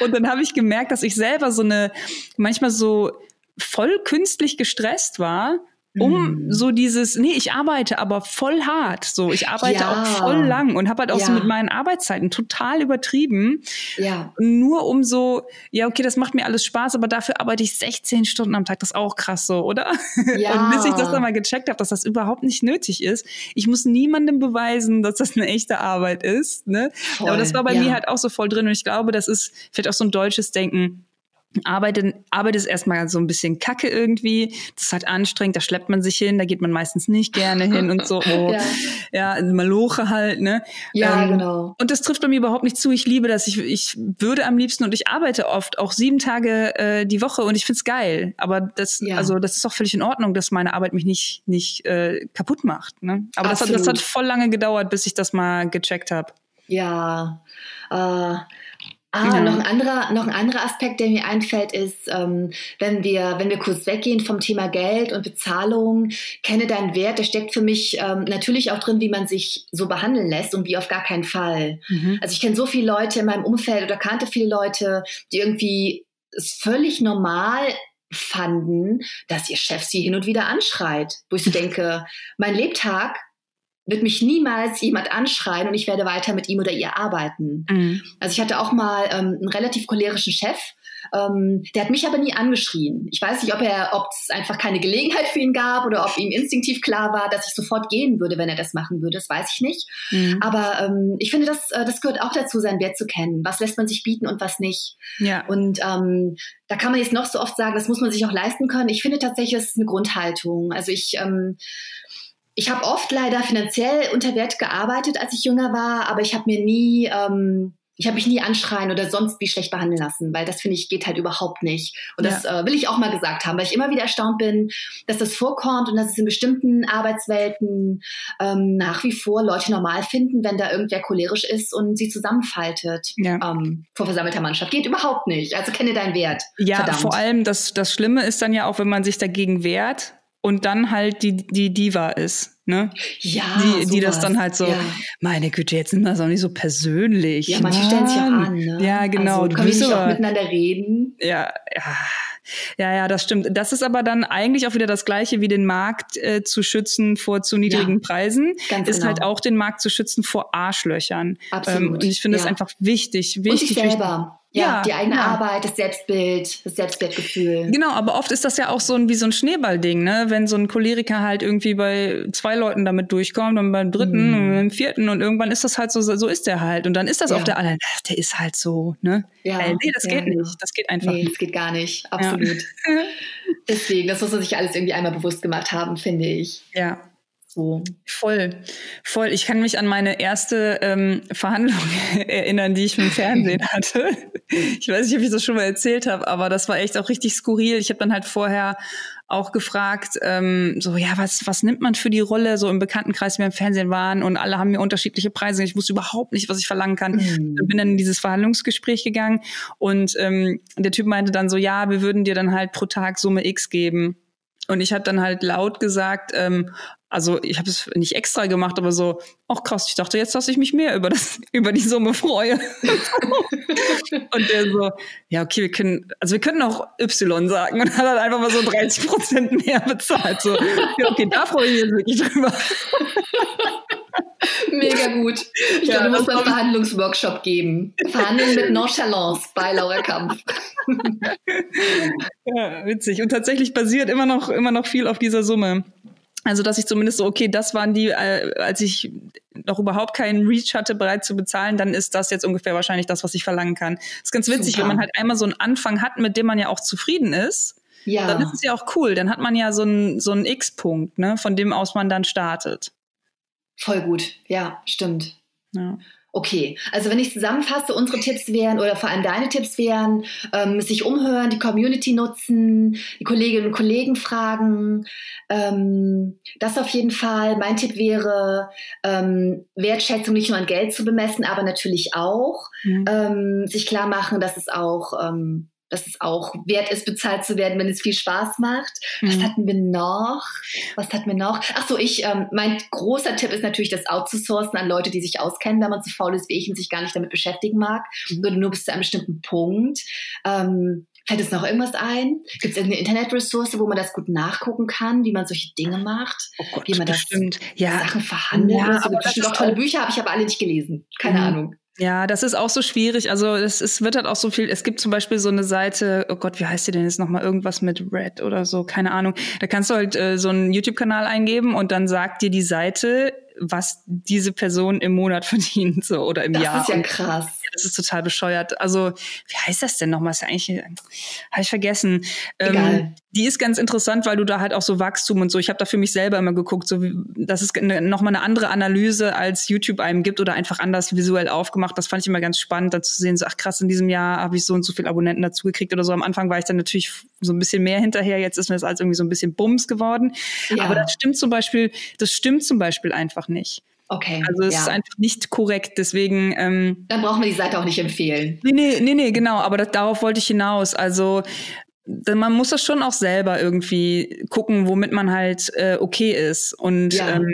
und dann habe ich gemerkt, dass ich selber so eine, manchmal so voll künstlich gestresst war um mm. so dieses, nee, ich arbeite aber voll hart. So, ich arbeite ja. auch voll lang und habe halt auch ja. so mit meinen Arbeitszeiten total übertrieben. Ja. Nur um so, ja, okay, das macht mir alles Spaß, aber dafür arbeite ich 16 Stunden am Tag. Das ist auch krass so, oder? Ja. Und bis ich das dann mal gecheckt habe, dass das überhaupt nicht nötig ist. Ich muss niemandem beweisen, dass das eine echte Arbeit ist. Ne? Voll. Aber das war bei mir halt auch so voll drin und ich glaube, das ist vielleicht auch so ein deutsches Denken Arbeit, Arbeit ist erstmal so ein bisschen kacke irgendwie. Das ist halt anstrengend, da schleppt man sich hin, da geht man meistens nicht gerne hin und so. [LAUGHS] Oh, ja. ja, Maloche halt, ne? Ja, ähm, genau. Und das trifft bei mir überhaupt nicht zu. Ich liebe das. Ich, ich würde am liebsten und ich arbeite oft auch sieben Tage äh, die Woche und ich find's geil. Aber das, ja. also das ist auch völlig in Ordnung, dass meine Arbeit mich nicht, nicht äh, kaputt macht. Ne? Aber das hat, das hat voll lange gedauert, bis ich das mal gecheckt habe. Ja. Äh Ah, ja. noch, ein anderer, noch ein anderer Aspekt, der mir einfällt, ist, ähm, wenn, wir, wenn wir kurz weggehen vom Thema Geld und Bezahlung, kenne deinen Wert, der steckt für mich ähm, natürlich auch drin, wie man sich so behandeln lässt und wie auf gar keinen Fall. Mhm. Also ich kenne so viele Leute in meinem Umfeld oder kannte viele Leute, die irgendwie es völlig normal fanden, dass ihr Chef sie hin und wieder anschreit, wo ich so [LAUGHS] denke, mein Lebtag wird mich niemals jemand anschreien und ich werde weiter mit ihm oder ihr arbeiten. Mhm. Also ich hatte auch mal ähm, einen relativ cholerischen Chef, ähm, der hat mich aber nie angeschrien. Ich weiß nicht, ob er, ob es einfach keine Gelegenheit für ihn gab oder ob ihm instinktiv klar war, dass ich sofort gehen würde, wenn er das machen würde. Das weiß ich nicht. Mhm. Aber ähm, ich finde, das, äh, das gehört auch dazu, seinen Wert zu kennen. Was lässt man sich bieten und was nicht. Ja. Und ähm, da kann man jetzt noch so oft sagen, das muss man sich auch leisten können. Ich finde tatsächlich, es ist eine Grundhaltung. Also ich ähm, ich habe oft leider finanziell unter Wert gearbeitet, als ich jünger war, aber ich habe mir nie, ähm, ich habe mich nie anschreien oder sonst wie schlecht behandeln lassen, weil das finde ich geht halt überhaupt nicht. Und ja. das äh, will ich auch mal gesagt haben, weil ich immer wieder erstaunt bin, dass das vorkommt und dass es in bestimmten Arbeitswelten ähm, nach wie vor Leute normal finden, wenn da irgendwer cholerisch ist und sie zusammenfaltet ja. ähm, vor versammelter Mannschaft. Geht überhaupt nicht. Also kenne deinen Wert. Ja, Verdammt. vor allem das, das Schlimme ist dann ja auch, wenn man sich dagegen wehrt und dann halt die, die Diva ist. Ne? Ja, die, die das dann halt so, ja. meine Güte, jetzt sind das auch nicht so persönlich. Ja, manche stellen sich auch an. Ne? Ja, genau. Also, können wir nicht auch miteinander reden? Ja, ja. Ja, ja, das stimmt. Das ist aber dann eigentlich auch wieder das Gleiche wie den Markt äh, zu schützen vor zu niedrigen ja, Preisen. Ganz ist halt genau. halt auch den Markt zu schützen vor Arschlöchern. Absolut. Ähm, und ich finde ja. das einfach wichtig, wichtig. Und sich selber. Ja, ja, die eigene ja. Arbeit, das Selbstbild, das Selbstwertgefühl. Genau, aber oft ist das ja auch so ein, wie so ein Schneeballding, ne? Wenn so ein Choleriker halt irgendwie bei zwei Leuten damit durchkommt und beim dritten mm. und beim vierten und irgendwann ist das halt so, so ist der halt. Und dann ist das ja. auf der anderen, der ist halt so, ne? Ja. Äh, nee, das geht nicht. Das geht einfach nee, nicht. das geht gar nicht. Absolut. [LAUGHS] Deswegen, das muss man sich alles irgendwie einmal bewusst gemacht haben, finde ich. Ja. So. Voll, voll. Ich kann mich an meine erste ähm, Verhandlung [LAUGHS] erinnern, die ich im Fernsehen [LAUGHS] hatte. Ich weiß nicht, ob ich das schon mal erzählt habe, aber das war echt auch richtig skurril. Ich habe dann halt vorher auch gefragt, ähm, so ja, was was nimmt man für die Rolle so im Bekanntenkreis, wie wir im Fernsehen waren und alle haben mir unterschiedliche Preise. Ich wusste überhaupt nicht, was ich verlangen kann. Mhm. Bin dann in dieses Verhandlungsgespräch gegangen und ähm, der Typ meinte dann so, ja, wir würden dir dann halt pro Tag Summe X geben. Und ich habe dann halt laut gesagt, ähm, also ich habe es nicht extra gemacht, aber so, ach krass, ich dachte jetzt, dass ich mich mehr über das, [LAUGHS] über die Summe freue. [LAUGHS] und der so, ja, okay, wir können, also wir können auch Y sagen und hat dann einfach mal so 30 Prozent mehr bezahlt. So, ja, okay, da freue ich mich jetzt wirklich drüber. Mega gut. Ich ja, glaube, du musst einen Verhandlungsworkshop geben. Verhandeln mit Nonchalance bei Laura Kampf. ja, witzig. Und tatsächlich basiert immer noch, immer noch viel auf dieser Summe. Also, dass ich zumindest so, okay, das waren die, äh, als ich noch überhaupt keinen Reach hatte, bereit zu bezahlen, dann ist das jetzt ungefähr wahrscheinlich das, was ich verlangen kann. Das ist ganz witzig, Super. wenn man halt einmal so einen Anfang hat, mit dem man ja auch zufrieden ist. Ja. Dann ist es ja auch cool. Dann hat man ja so einen, so einen X-Punkt, ne, von dem aus man dann startet. Voll gut. Ja, stimmt. Ja. Okay, also wenn ich zusammenfasse, unsere Tipps wären oder vor allem deine Tipps wären, ähm, sich umhören, die Community nutzen, die Kolleginnen und Kollegen fragen. Ähm, das auf jeden Fall. Mein Tipp wäre, ähm, Wertschätzung nicht nur an Geld zu bemessen, aber natürlich auch mhm. sich klar machen, dass es auch ähm, dass es auch wert ist, bezahlt zu werden, wenn es viel Spaß macht. Mhm. Was hatten wir noch? Was hatten wir noch? Ach so, ich, ähm, mein großer Tipp ist natürlich, das outzusourcen an Leute, die sich auskennen, wenn man so faul ist wie ich und sich gar nicht damit beschäftigen mag, mhm. sondern nur bis zu einem bestimmten Punkt. Ähm, Fällt es noch irgendwas ein? Gibt es irgendeine Internetressource, wo man das gut nachgucken kann, wie man solche Dinge macht? Oh Gott, wie man bestimmt. das ja. Sachen verhandelt? Ja, so, sind doch tolle Bücher, habe ich aber alle nicht gelesen. Keine mhm. Ahnung. Ja, das ist auch so schwierig. Also es, es wird halt auch so viel. Es gibt zum Beispiel so eine Seite, oh Gott, wie heißt die denn jetzt nochmal? Irgendwas mit Red oder so, keine Ahnung. Da kannst du halt äh, so einen YouTube-Kanal eingeben und dann sagt dir die Seite, was diese Person im Monat [LAUGHS] verdient so oder im das Jahr. Das ist ja krass. Das ist total bescheuert. Also, wie heißt das denn nochmal? Ist ja eigentlich, habe ich vergessen. Ähm, die ist ganz interessant, weil du da halt auch so Wachstum und so. Ich habe da für mich selber immer geguckt, so das ist ne, nochmal eine andere Analyse, als YouTube einem gibt oder einfach anders visuell aufgemacht. Das fand ich immer ganz spannend, da zu sehen, so, ach krass, in diesem Jahr habe ich so und so viele Abonnenten dazu gekriegt oder so. Am Anfang war ich dann natürlich so ein bisschen mehr hinterher. Jetzt ist mir das alles irgendwie so ein bisschen Bums geworden. Ja. Aber das stimmt zum Beispiel, das stimmt zum Beispiel einfach nicht. Okay. Also es ja. ist einfach nicht korrekt. Deswegen. Ähm, Dann brauchen wir die Seite auch nicht empfehlen. Nee, nee, nee, nee genau. Aber das, darauf wollte ich hinaus. Also man muss das schon auch selber irgendwie gucken, womit man halt äh, okay ist und ja. ähm,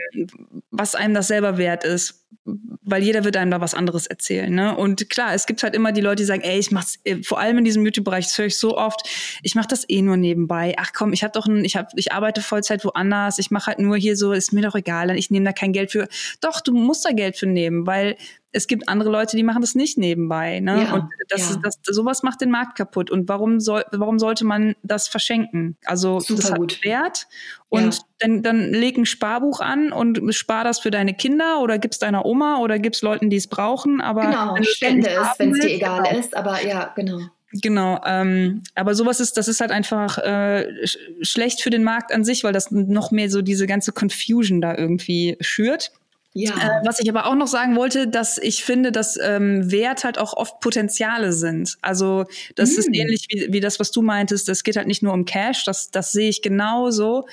was einem das selber wert ist weil jeder wird einem da was anderes erzählen. Ne? Und klar, es gibt halt immer die Leute, die sagen, ey, ich mach's, äh, vor allem in diesem YouTube-Bereich, das höre ich so oft, ich mache das eh nur nebenbei. Ach komm, ich habe doch ein, ich hab, ich arbeite Vollzeit woanders, ich mache halt nur hier so, ist mir doch egal, ich nehme da kein Geld für. Doch, du musst da Geld für nehmen, weil es gibt andere Leute, die machen das nicht nebenbei. Ne? Ja, und das, ja. das, sowas macht den Markt kaputt. Und warum soll, warum sollte man das verschenken? Also Super das hat gut. Wert. Und ja. dann, dann leg ein Sparbuch an und spar das für deine Kinder oder gib's deiner Oma oder gib's Leuten, die es brauchen. Aber genau, spende es, wenn es dir egal genau. ist. Aber ja, genau. Genau, ähm, aber sowas ist, das ist halt einfach äh, schlecht für den Markt an sich, weil das noch mehr so diese ganze Confusion da irgendwie schürt. Ja. Äh, was ich aber auch noch sagen wollte, dass ich finde, dass ähm, Wert halt auch oft Potenziale sind. Also das mm. ist ähnlich wie, wie das, was du meintest. Es geht halt nicht nur um Cash, das, das sehe ich genauso.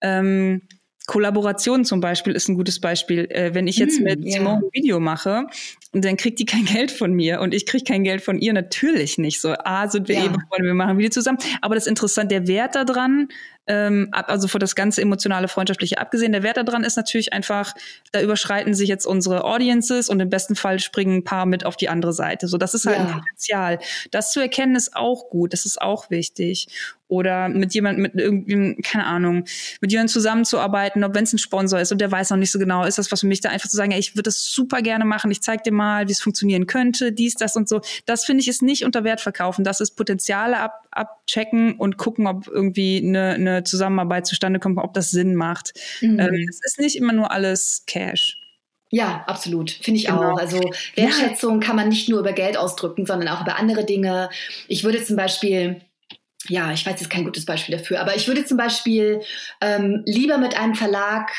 Ähm, Kollaboration zum Beispiel ist ein gutes Beispiel. Äh, wenn ich jetzt mm, mit yeah. Simone ein Video mache, dann kriegt die kein Geld von mir und ich kriege kein Geld von ihr natürlich nicht. So, A, sind wir ja. eh befreundet, wir machen Video zusammen. Aber das Interessante, der Wert daran, ähm, also vor das ganze emotionale, freundschaftliche abgesehen, der Wert daran ist natürlich einfach, da überschreiten sich jetzt unsere Audiences und im besten Fall springen ein paar mit auf die andere Seite. So, das ist halt ja. ein Potenzial. Das zu erkennen ist auch gut, das ist auch wichtig oder mit jemandem, mit irgendwie, keine Ahnung, mit jemandem zusammenzuarbeiten, ob wenn es ein Sponsor ist und der weiß noch nicht so genau, ist das was für mich, da einfach zu sagen, ey, ich würde das super gerne machen, ich zeig dir mal, wie es funktionieren könnte, dies, das und so. Das finde ich ist nicht unter Wert verkaufen, das ist Potenziale ab, abchecken und gucken, ob irgendwie eine, eine Zusammenarbeit zustande kommt, ob das Sinn macht. Mhm. Ähm, es ist nicht immer nur alles Cash. Ja, absolut. Finde ich genau. auch. Also Wertschätzung ja. kann man nicht nur über Geld ausdrücken, sondern auch über andere Dinge. Ich würde zum Beispiel ja, ich weiß jetzt kein gutes Beispiel dafür, aber ich würde zum Beispiel ähm, lieber mit einem Verlag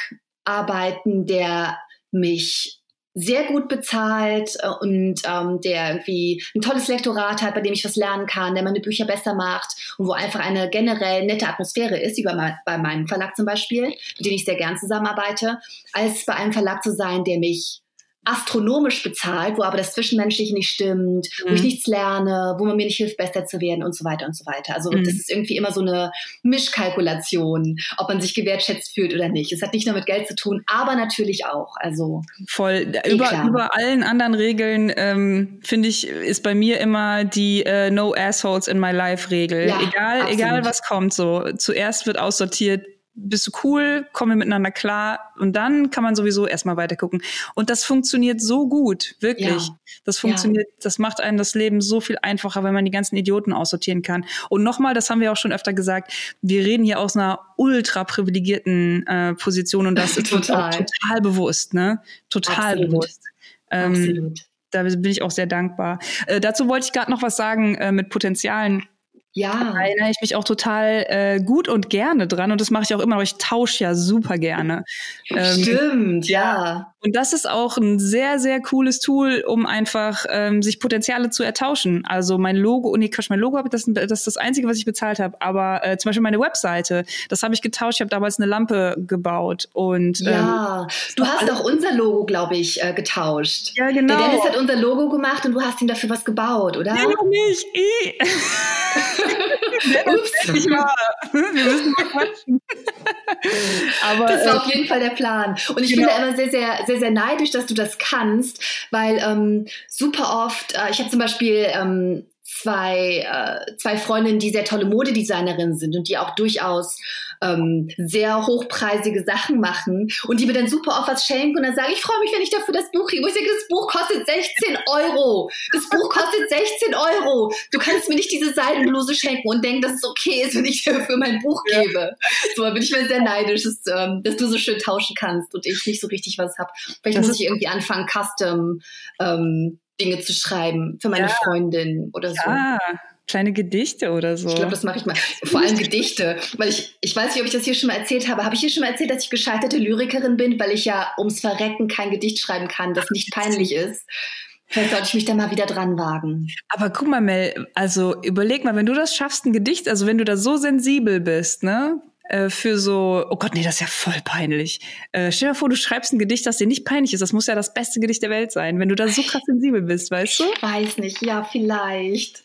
arbeiten, der mich sehr gut bezahlt äh, und ähm, der irgendwie ein tolles Lektorat hat, bei dem ich was lernen kann, der meine Bücher besser macht und wo einfach eine generell nette Atmosphäre ist, wie bei, bei meinem Verlag zum Beispiel, mit dem ich sehr gern zusammenarbeite, als bei einem Verlag zu sein, der mich astronomisch bezahlt, wo aber das Zwischenmenschliche nicht stimmt, mhm. wo ich mhm. nichts lerne, wo man mir nicht hilft, besser zu werden und so weiter und so weiter. Also mhm. das ist irgendwie immer so eine Mischkalkulation, ob man sich gewertschätzt fühlt oder nicht. Es hat nicht nur mit Geld zu tun, aber natürlich auch. Also voll eh über, über allen anderen Regeln ähm, finde ich ist bei mir immer die äh, No assholes in my life Regel. Ja, egal absolut. egal was kommt so. Zuerst wird aussortiert bist du cool, kommen wir miteinander klar und dann kann man sowieso erstmal weiter gucken. Und das funktioniert so gut, wirklich. Ja. Das funktioniert, ja. das macht einem das Leben so viel einfacher, wenn man die ganzen Idioten aussortieren kann. Und nochmal, das haben wir auch schon öfter gesagt, wir reden hier aus einer ultra privilegierten äh, Position und das ist total. total bewusst, ne? Total Absolut. bewusst. Ähm, Absolut. Da bin ich auch sehr dankbar. Äh, dazu wollte ich gerade noch was sagen äh, mit Potenzialen ja. Da erinnere ich mich auch total äh, gut und gerne dran und das mache ich auch immer, aber ich tausche ja super gerne. Ähm, Stimmt, ja. Und das ist auch ein sehr, sehr cooles Tool, um einfach ähm, sich Potenziale zu ertauschen. Also mein Logo, und nee, Quatsch, mein Logo, das, das ist das Einzige, was ich bezahlt habe, aber äh, zum Beispiel meine Webseite, das habe ich getauscht, ich habe damals eine Lampe gebaut und Ja, ähm, du hast auch unser Logo, glaube ich, äh, getauscht. Ja, genau. Der Dennis hat unser Logo gemacht und du hast ihm dafür was gebaut, oder? Nee, noch nicht. [LAUGHS] Ups. Nicht wahr. Wir müssen mal quatschen. Aber, das war äh, auf jeden Fall der Plan. Und ich genau. bin da immer sehr, sehr, sehr, sehr neidisch, dass du das kannst, weil ähm, super oft, äh, ich habe zum Beispiel ähm, zwei, äh, zwei Freundinnen, die sehr tolle Modedesignerinnen sind und die auch durchaus ähm, sehr hochpreisige Sachen machen und die mir dann super oft was schenken und dann sage ich, freue mich, wenn ich dafür das Buch kriege. Und ich sage, das Buch kostet 16 Euro. Das Buch kostet 16 Euro. Du kannst mir nicht diese Seidenbluse schenken und denken, dass es okay ist, wenn ich dir für mein Buch gebe. So, da bin ich mir sehr neidisch, dass, ähm, dass du so schön tauschen kannst und ich nicht so richtig was habe. Vielleicht das muss ich irgendwie anfangen, Custom ähm, Dinge zu schreiben für meine ja. Freundin oder so. Ja, kleine Gedichte oder so. Ich glaube, das mache ich mal. [LAUGHS] Vor allem Gedichte, weil ich, ich weiß nicht, ob ich das hier schon mal erzählt habe. Habe ich hier schon mal erzählt, dass ich gescheiterte Lyrikerin bin, weil ich ja ums Verrecken kein Gedicht schreiben kann, das nicht peinlich ist. Vielleicht sollte ich mich da mal wieder dran wagen. Aber guck mal, Mel, also überleg mal, wenn du das schaffst, ein Gedicht, also wenn du da so sensibel bist, ne, äh, für so, oh Gott, nee, das ist ja voll peinlich. Äh, stell dir vor, du schreibst ein Gedicht, das dir nicht peinlich ist. Das muss ja das beste Gedicht der Welt sein, wenn du da so krass sensibel bist, weißt du? Ich weiß nicht, ja, vielleicht.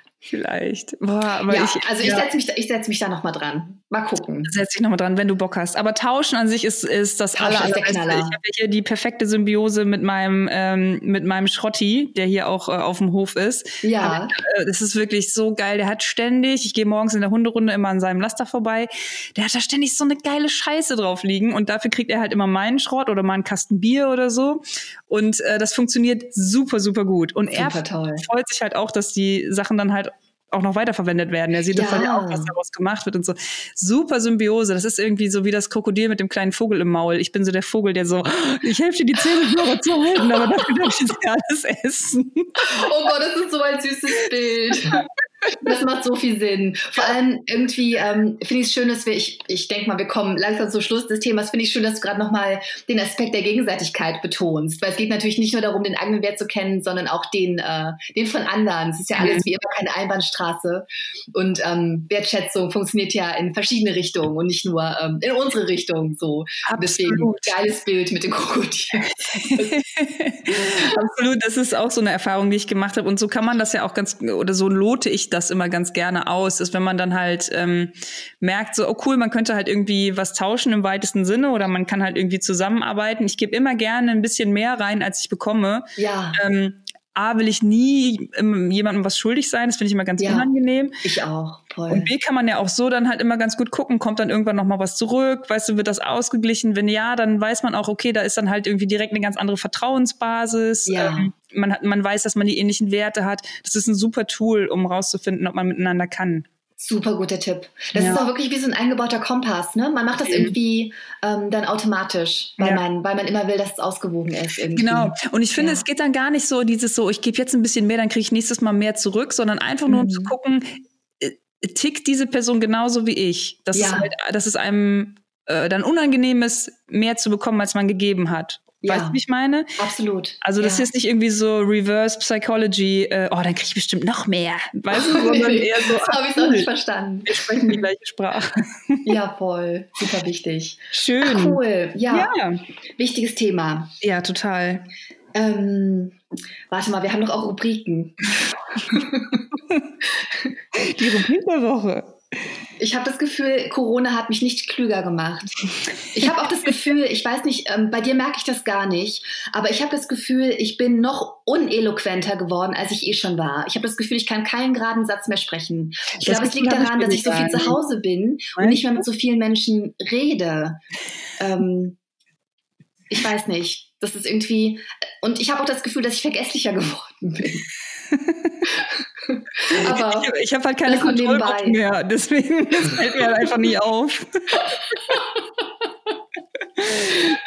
Vielleicht. Boah, aber ja, ich, also ich ja. setze mich, da, setz mich da nochmal dran. Mal gucken. Setz dich nochmal dran, wenn du Bock hast. Aber Tauschen an sich ist, ist das Tauschen aller, ist Ich habe hier die perfekte Symbiose mit meinem, ähm, mit meinem Schrotti, der hier auch äh, auf dem Hof ist. Ja. äh, das ist wirklich so geil. Der hat ständig, ich gehe morgens in der Hunderunde immer an seinem Laster vorbei, der hat da ständig so eine geile Scheiße drauf liegen und dafür kriegt er halt immer meinen Schrott oder mal einen Kasten Bier oder so. Und äh, das funktioniert super, super gut. Und super er toll. freut sich halt auch, dass die Sachen dann halt auch noch weiterverwendet werden. Er sieht ja. davon ja auch, was daraus gemacht wird und so. Super Symbiose. Das ist irgendwie so wie das Krokodil mit dem kleinen Vogel im Maul. Ich bin so der Vogel, der so, ich helfe dir die Zähne zu halten, aber dafür darf ich jetzt alles essen. Oh Gott, das ist so ein süßes Bild. [LAUGHS] Das macht so viel Sinn. Vor allem irgendwie ähm, finde ich es schön, dass wir, ich, ich denke mal, wir kommen langsam zum Schluss des Themas, finde ich schön, dass du gerade nochmal den Aspekt der Gegenseitigkeit betonst. Weil es geht natürlich nicht nur darum, den eigenen Wert zu kennen, sondern auch den, äh, den von anderen. Es ist ja alles wie immer keine Einbahnstraße. Und ähm, Wertschätzung funktioniert ja in verschiedene Richtungen und nicht nur ähm, in unsere Richtung. So. Deswegen geiles Bild mit dem Krokodil. [LAUGHS] Absolut, das ist auch so eine Erfahrung, die ich gemacht habe. Und so kann man das ja auch ganz, oder so lote ich das immer ganz gerne aus, ist, wenn man dann halt ähm, merkt, so, oh cool, man könnte halt irgendwie was tauschen im weitesten Sinne oder man kann halt irgendwie zusammenarbeiten. Ich gebe immer gerne ein bisschen mehr rein, als ich bekomme. Ja. Ähm, A, will ich nie ähm, jemandem was schuldig sein, das finde ich immer ganz ja, unangenehm. Ich auch, voll. Und B kann man ja auch so dann halt immer ganz gut gucken, kommt dann irgendwann nochmal was zurück, weißt du, wird das ausgeglichen? Wenn ja, dann weiß man auch, okay, da ist dann halt irgendwie direkt eine ganz andere Vertrauensbasis. Ja. Ähm, man, hat, man weiß, dass man die ähnlichen Werte hat. Das ist ein super Tool, um rauszufinden, ob man miteinander kann. Super guter Tipp. Das ja. ist auch wirklich wie so ein eingebauter Kompass. Ne? Man macht das irgendwie ähm, dann automatisch, weil, ja. man, weil man immer will, dass es ausgewogen ist. Irgendwie. Genau. Und ich finde, ja. es geht dann gar nicht so dieses so, ich gebe jetzt ein bisschen mehr, dann kriege ich nächstes Mal mehr zurück, sondern einfach nur, mhm. um zu mhm. gucken, tickt diese Person genauso wie ich. Dass, es, halt, dass es einem äh, dann unangenehm ist, mehr zu bekommen, als man gegeben hat. Ja, weißt du, wie ich meine? Absolut. Also das ja. ist nicht irgendwie so Reverse Psychology, äh, oh, dann kriege ich bestimmt noch mehr. Weißt du, sondern [LAUGHS] eher so. das habe ich auch nicht verstanden. Wir sprechen die gleiche Sprache. [LAUGHS] ja, voll. Super wichtig. Schön. Ach, cool. Ja. ja. Wichtiges Thema. Ja, total. Ähm, warte mal, wir haben doch auch Rubriken. [LAUGHS] die Rubrik der Woche. Ich habe das Gefühl, Corona hat mich nicht klüger gemacht. Ich habe auch das Gefühl, ich weiß nicht, ähm, bei dir merke ich das gar nicht, aber ich habe das Gefühl, ich bin noch uneloquenter geworden, als ich eh schon war. Ich habe das Gefühl, ich kann keinen geraden Satz mehr sprechen. Ich glaube, es liegt daran, dass ich so viel zu Hause bin und nicht mehr mit so vielen Menschen rede. Ähm, ich weiß nicht. Das ist irgendwie. Und ich habe auch das Gefühl, dass ich vergesslicher [LAUGHS] geworden bin. [LAUGHS] Aber ich, ich habe halt keine Kontrollgruppe mehr, deswegen [LAUGHS] fällt mir halt einfach nie auf. [LAUGHS]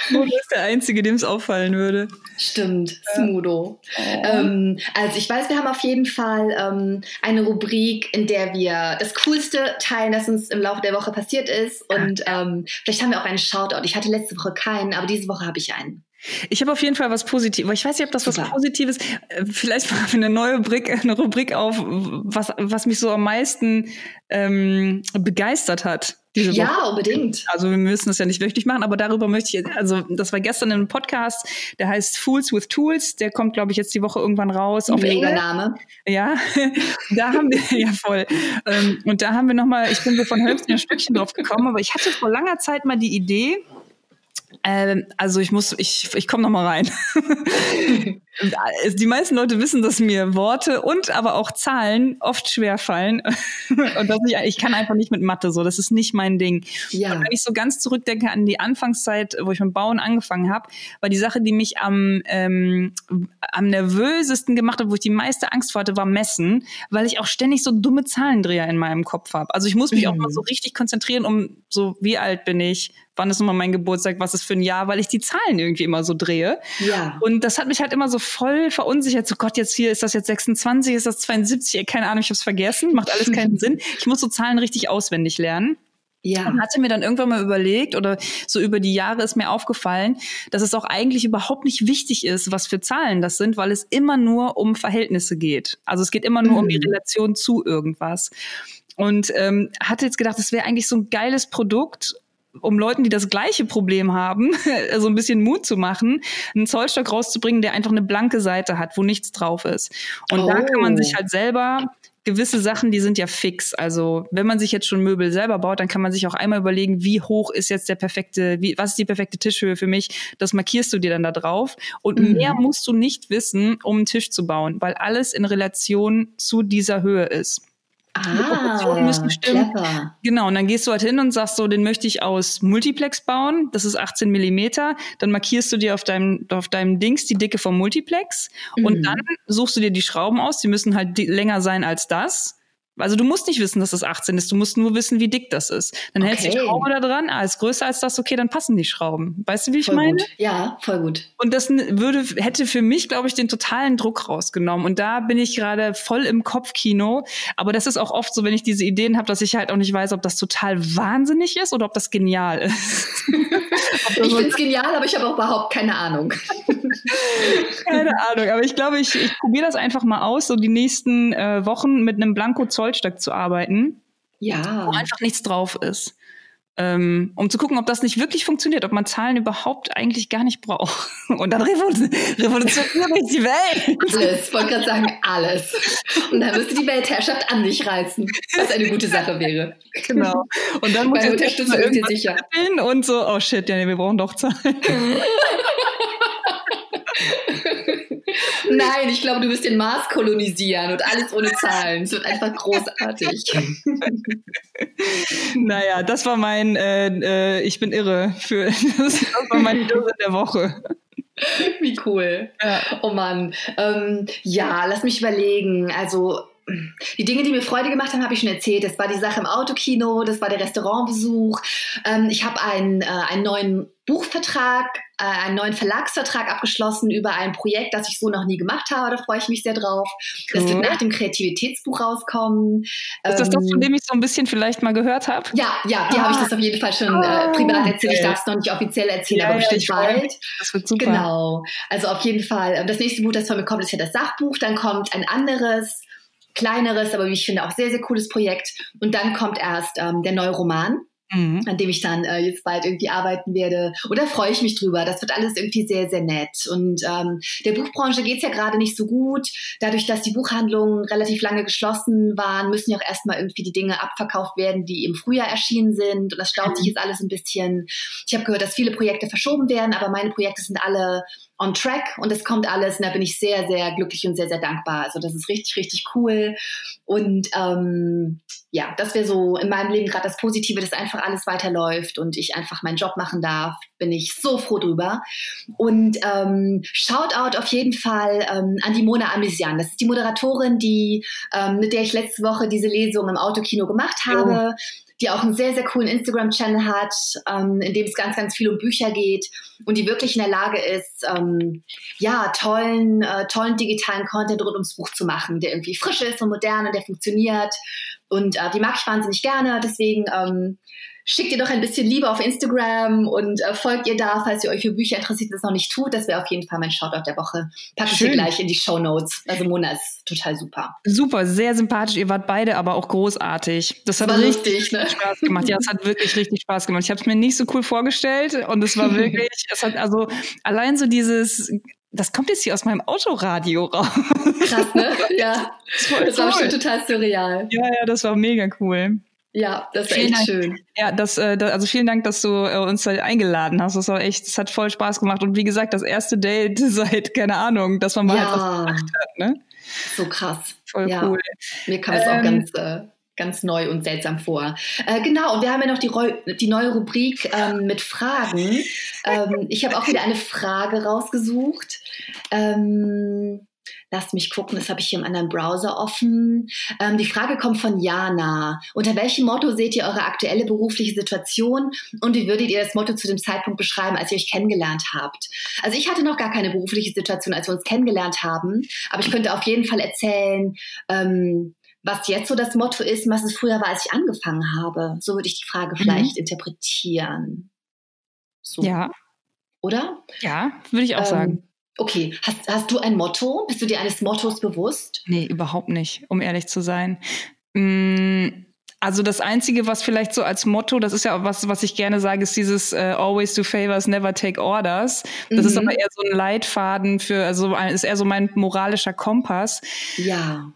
Smudo ist der Einzige, dem es auffallen würde. Stimmt, Smudo. Ja. Ähm, also ich weiß, wir haben auf jeden Fall ähm, eine Rubrik, in der wir das Coolste teilen, das uns im Laufe der Woche passiert ist. Und ähm, vielleicht haben wir auch einen Shoutout. Ich hatte letzte Woche keinen, aber diese Woche habe ich einen. Ich habe auf jeden Fall was Positives. Ich weiß nicht, ob das was Positives. Äh, vielleicht machen wir eine neue Rubrik, eine Rubrik auf, was, was mich so am meisten ähm, begeistert hat. Diese Woche. Ja, unbedingt. Also wir müssen das ja nicht wirklich machen, aber darüber möchte ich, also das war gestern in einem Podcast, der heißt Fools with Tools, der kommt, glaube ich, jetzt die Woche irgendwann raus. Ein Mega Name. Ja, [LAUGHS] da haben wir, [LAUGHS] ja voll. Ähm, und da haben wir nochmal, ich bin so von Hölzchen ein Stückchen drauf gekommen, aber ich hatte vor langer Zeit mal die Idee, ähm, also ich muss, ich, ich komme noch mal rein. [LAUGHS] die meisten Leute wissen, dass mir Worte und aber auch Zahlen oft schwer fallen [LAUGHS] und dass ich, ich kann einfach nicht mit Mathe so. Das ist nicht mein Ding. Ja. Und wenn ich so ganz zurückdenke an die Anfangszeit, wo ich mit Bauen angefangen habe, war die Sache, die mich am ähm, am nervösesten gemacht hat, wo ich die meiste Angst vor hatte, war Messen, weil ich auch ständig so dumme Zahlendreher in meinem Kopf habe. Also ich muss mich mhm. auch mal so richtig konzentrieren, um so wie alt bin ich, wann ist nochmal mein Geburtstag, was ist für ein Jahr, weil ich die Zahlen irgendwie immer so drehe. Ja. Und das hat mich halt immer so voll verunsichert. So Gott, jetzt hier ist das jetzt 26, ist das 72, keine Ahnung, ich habe es vergessen, macht alles keinen [LAUGHS] Sinn. Ich muss so Zahlen richtig auswendig lernen. Ja. Und hatte mir dann irgendwann mal überlegt oder so über die Jahre ist mir aufgefallen, dass es auch eigentlich überhaupt nicht wichtig ist, was für Zahlen das sind, weil es immer nur um Verhältnisse geht. Also es geht immer nur mhm. um die mhm. Relation zu irgendwas. Und ähm, hatte jetzt gedacht, das wäre eigentlich so ein geiles Produkt, um Leuten, die das gleiche Problem haben, [LAUGHS] so ein bisschen Mut zu machen, einen Zollstock rauszubringen, der einfach eine blanke Seite hat, wo nichts drauf ist. Und oh. da kann man sich oh. halt selber gewisse Sachen, die sind ja fix. Also wenn man sich jetzt schon Möbel selber baut, dann kann man sich auch einmal überlegen, wie hoch ist jetzt der perfekte, wie, was ist die perfekte Tischhöhe für mich? Das markierst du dir dann da drauf. Und mhm. mehr musst du nicht wissen, um einen Tisch zu bauen, weil alles in Relation zu dieser Höhe ist. Ah, müssen stimmen. Clever. Genau, und dann gehst du halt hin und sagst so, den möchte ich aus Multiplex bauen. Das ist 18 Millimeter. Dann markierst du dir auf deinem, auf deinem Dings die Dicke vom Multiplex. Mhm. Und dann suchst du dir die Schrauben aus. Die müssen halt länger sein als das. Also du musst nicht wissen, dass das 18 ist, du musst nur wissen, wie dick das ist. Dann okay. hältst du die Schraube da dran, ah, ist größer als das, okay, dann passen die Schrauben. Weißt du, wie ich voll meine? Gut. Ja, voll gut. Und das würde, hätte für mich, glaube ich, den totalen Druck rausgenommen. Und da bin ich gerade voll im Kopfkino. Aber das ist auch oft so, wenn ich diese Ideen habe, dass ich halt auch nicht weiß, ob das total wahnsinnig ist oder ob das genial ist. [LAUGHS] ich finde es genial, aber ich habe auch überhaupt keine Ahnung. [LAUGHS] keine Ahnung, aber ich glaube, ich, ich probiere das einfach mal aus, so die nächsten äh, Wochen mit einem Blanko-Zollstock zu arbeiten. Ja. Wo einfach nichts drauf ist. Ähm, um zu gucken, ob das nicht wirklich funktioniert, ob man Zahlen überhaupt eigentlich gar nicht braucht. [LAUGHS] Und dann revolutioniere ich die Welt. Alles, wollte gerade sagen, alles. Und dann müsste die Weltherrschaft an dich reißen, was eine gute Sache wäre. Genau. Und dann muss ich Unterstützung irgendwie sicher. Und so, oh shit, ja, nee, wir brauchen doch Zahlen. [LAUGHS] Nein, ich glaube, du wirst den Mars kolonisieren und alles ohne Zahlen. Es wird einfach großartig. [LAUGHS] naja, das war mein, äh, äh, ich bin irre. Für, [LAUGHS] das war mein Irre der Woche. Wie cool. Ja. Oh Mann. Ähm, ja, lass mich überlegen. Also die Dinge, die mir Freude gemacht haben, habe ich schon erzählt. Das war die Sache im Autokino, das war der Restaurantbesuch. Ähm, ich habe einen, äh, einen neuen Buchvertrag, äh, einen neuen Verlagsvertrag abgeschlossen über ein Projekt, das ich so noch nie gemacht habe. Da freue ich mich sehr drauf. Cool. Das wird nach dem Kreativitätsbuch rauskommen. Ist das das, von ähm, dem ich so ein bisschen vielleicht mal gehört habe? Ja, ja, dir ah. habe ich das auf jeden Fall schon äh, privat erzählt. Ich darf es noch nicht offiziell erzählen, ja, aber bestimmt ja, bald. Das wird super. Genau. Also auf jeden Fall. Das nächste Buch, das von mir kommt, ist ja das Sachbuch. Dann kommt ein anderes kleineres, aber wie ich finde auch sehr, sehr cooles Projekt. Und dann kommt erst ähm, der neue Roman mhm. an dem ich dann äh, jetzt bald irgendwie arbeiten werde. Und da freue ich mich drüber. Das wird alles irgendwie sehr, sehr nett. Und ähm, der Buchbranche geht's ja gerade nicht so gut. Dadurch, dass die Buchhandlungen relativ lange geschlossen waren, müssen ja auch erstmal irgendwie die Dinge abverkauft werden, die im Frühjahr erschienen sind. Und das staut mhm. sich jetzt alles ein bisschen. Ich habe gehört, dass viele Projekte verschoben werden, aber meine Projekte sind alle on track und es kommt alles und da bin ich sehr, sehr glücklich und sehr, sehr dankbar. Also das ist richtig, richtig cool. Und ähm, ja, das wäre so in meinem Leben gerade das Positive, dass einfach alles weiterläuft und ich einfach meinen Job machen darf. Bin ich so froh drüber. Und ähm, Shoutout auf jeden Fall ähm, an die Mona Amisian. Das ist die Moderatorin, die ähm, mit der ich letzte Woche diese Lesung im Autokino gemacht habe. Oh die auch einen sehr, sehr coolen Instagram-Channel hat, ähm, in dem es ganz, ganz viel um Bücher geht und die wirklich in der Lage ist, ähm, ja, tollen, äh, tollen digitalen Content rund ums Buch zu machen, der irgendwie frisch ist und modern und der funktioniert. Und äh, die mag ich wahnsinnig gerne. Deswegen, ähm, schickt ihr doch ein bisschen Liebe auf Instagram und äh, folgt ihr da, falls ihr euch für Bücher interessiert und das noch nicht tut. Das wäre auf jeden Fall mein Shoutout der Woche. Packe ich dir gleich in die Show Notes. Also Mona ist total super. Super, sehr sympathisch. Ihr wart beide aber auch großartig. Das hat War richtig lustig, ne? Spaß gemacht. Ja, es hat wirklich richtig Spaß gemacht. Ich habe es mir nicht so cool vorgestellt und es war wirklich, es hat also allein so dieses das kommt jetzt hier aus meinem Autoradio raus. Krass, ne? [LAUGHS] Ja. Das, das war bestimmt total surreal. Ja, ja, das war mega cool. Ja, das war echt Dank. schön. Ja, das, äh, also vielen Dank, dass du äh, uns da eingeladen hast. Das war echt, es hat voll Spaß gemacht. Und wie gesagt, das erste Date [LAUGHS] seit, keine Ahnung, dass man mal ja. etwas gemacht hat, ne? So krass. Voll ja. cool. Mir kam es ähm, auch ganz, äh, ganz neu und seltsam vor. Äh, genau, und wir haben ja noch die, die neue Rubrik ähm, mit Fragen. Ähm, ich habe auch wieder eine Frage rausgesucht. Ähm, Lasst mich gucken, das habe ich hier im anderen Browser offen. Ähm, die Frage kommt von Jana. Unter welchem Motto seht ihr eure aktuelle berufliche Situation und wie würdet ihr das Motto zu dem Zeitpunkt beschreiben, als ihr euch kennengelernt habt? Also ich hatte noch gar keine berufliche Situation, als wir uns kennengelernt haben, aber ich könnte auf jeden Fall erzählen, ähm, was jetzt so das Motto ist, was es früher war, als ich angefangen habe. So würde ich die Frage mhm. vielleicht interpretieren. So. Ja. Oder? Ja, würde ich auch ähm, sagen. Okay, hast, hast du ein Motto? Bist du dir eines Mottos bewusst? Nee, überhaupt nicht, um ehrlich zu sein. Mm, also das Einzige, was vielleicht so als Motto, das ist ja was, was ich gerne sage, ist dieses uh, Always do favors, never take orders. Das mhm. ist aber eher so ein Leitfaden für, also ist eher so mein moralischer Kompass. Ja.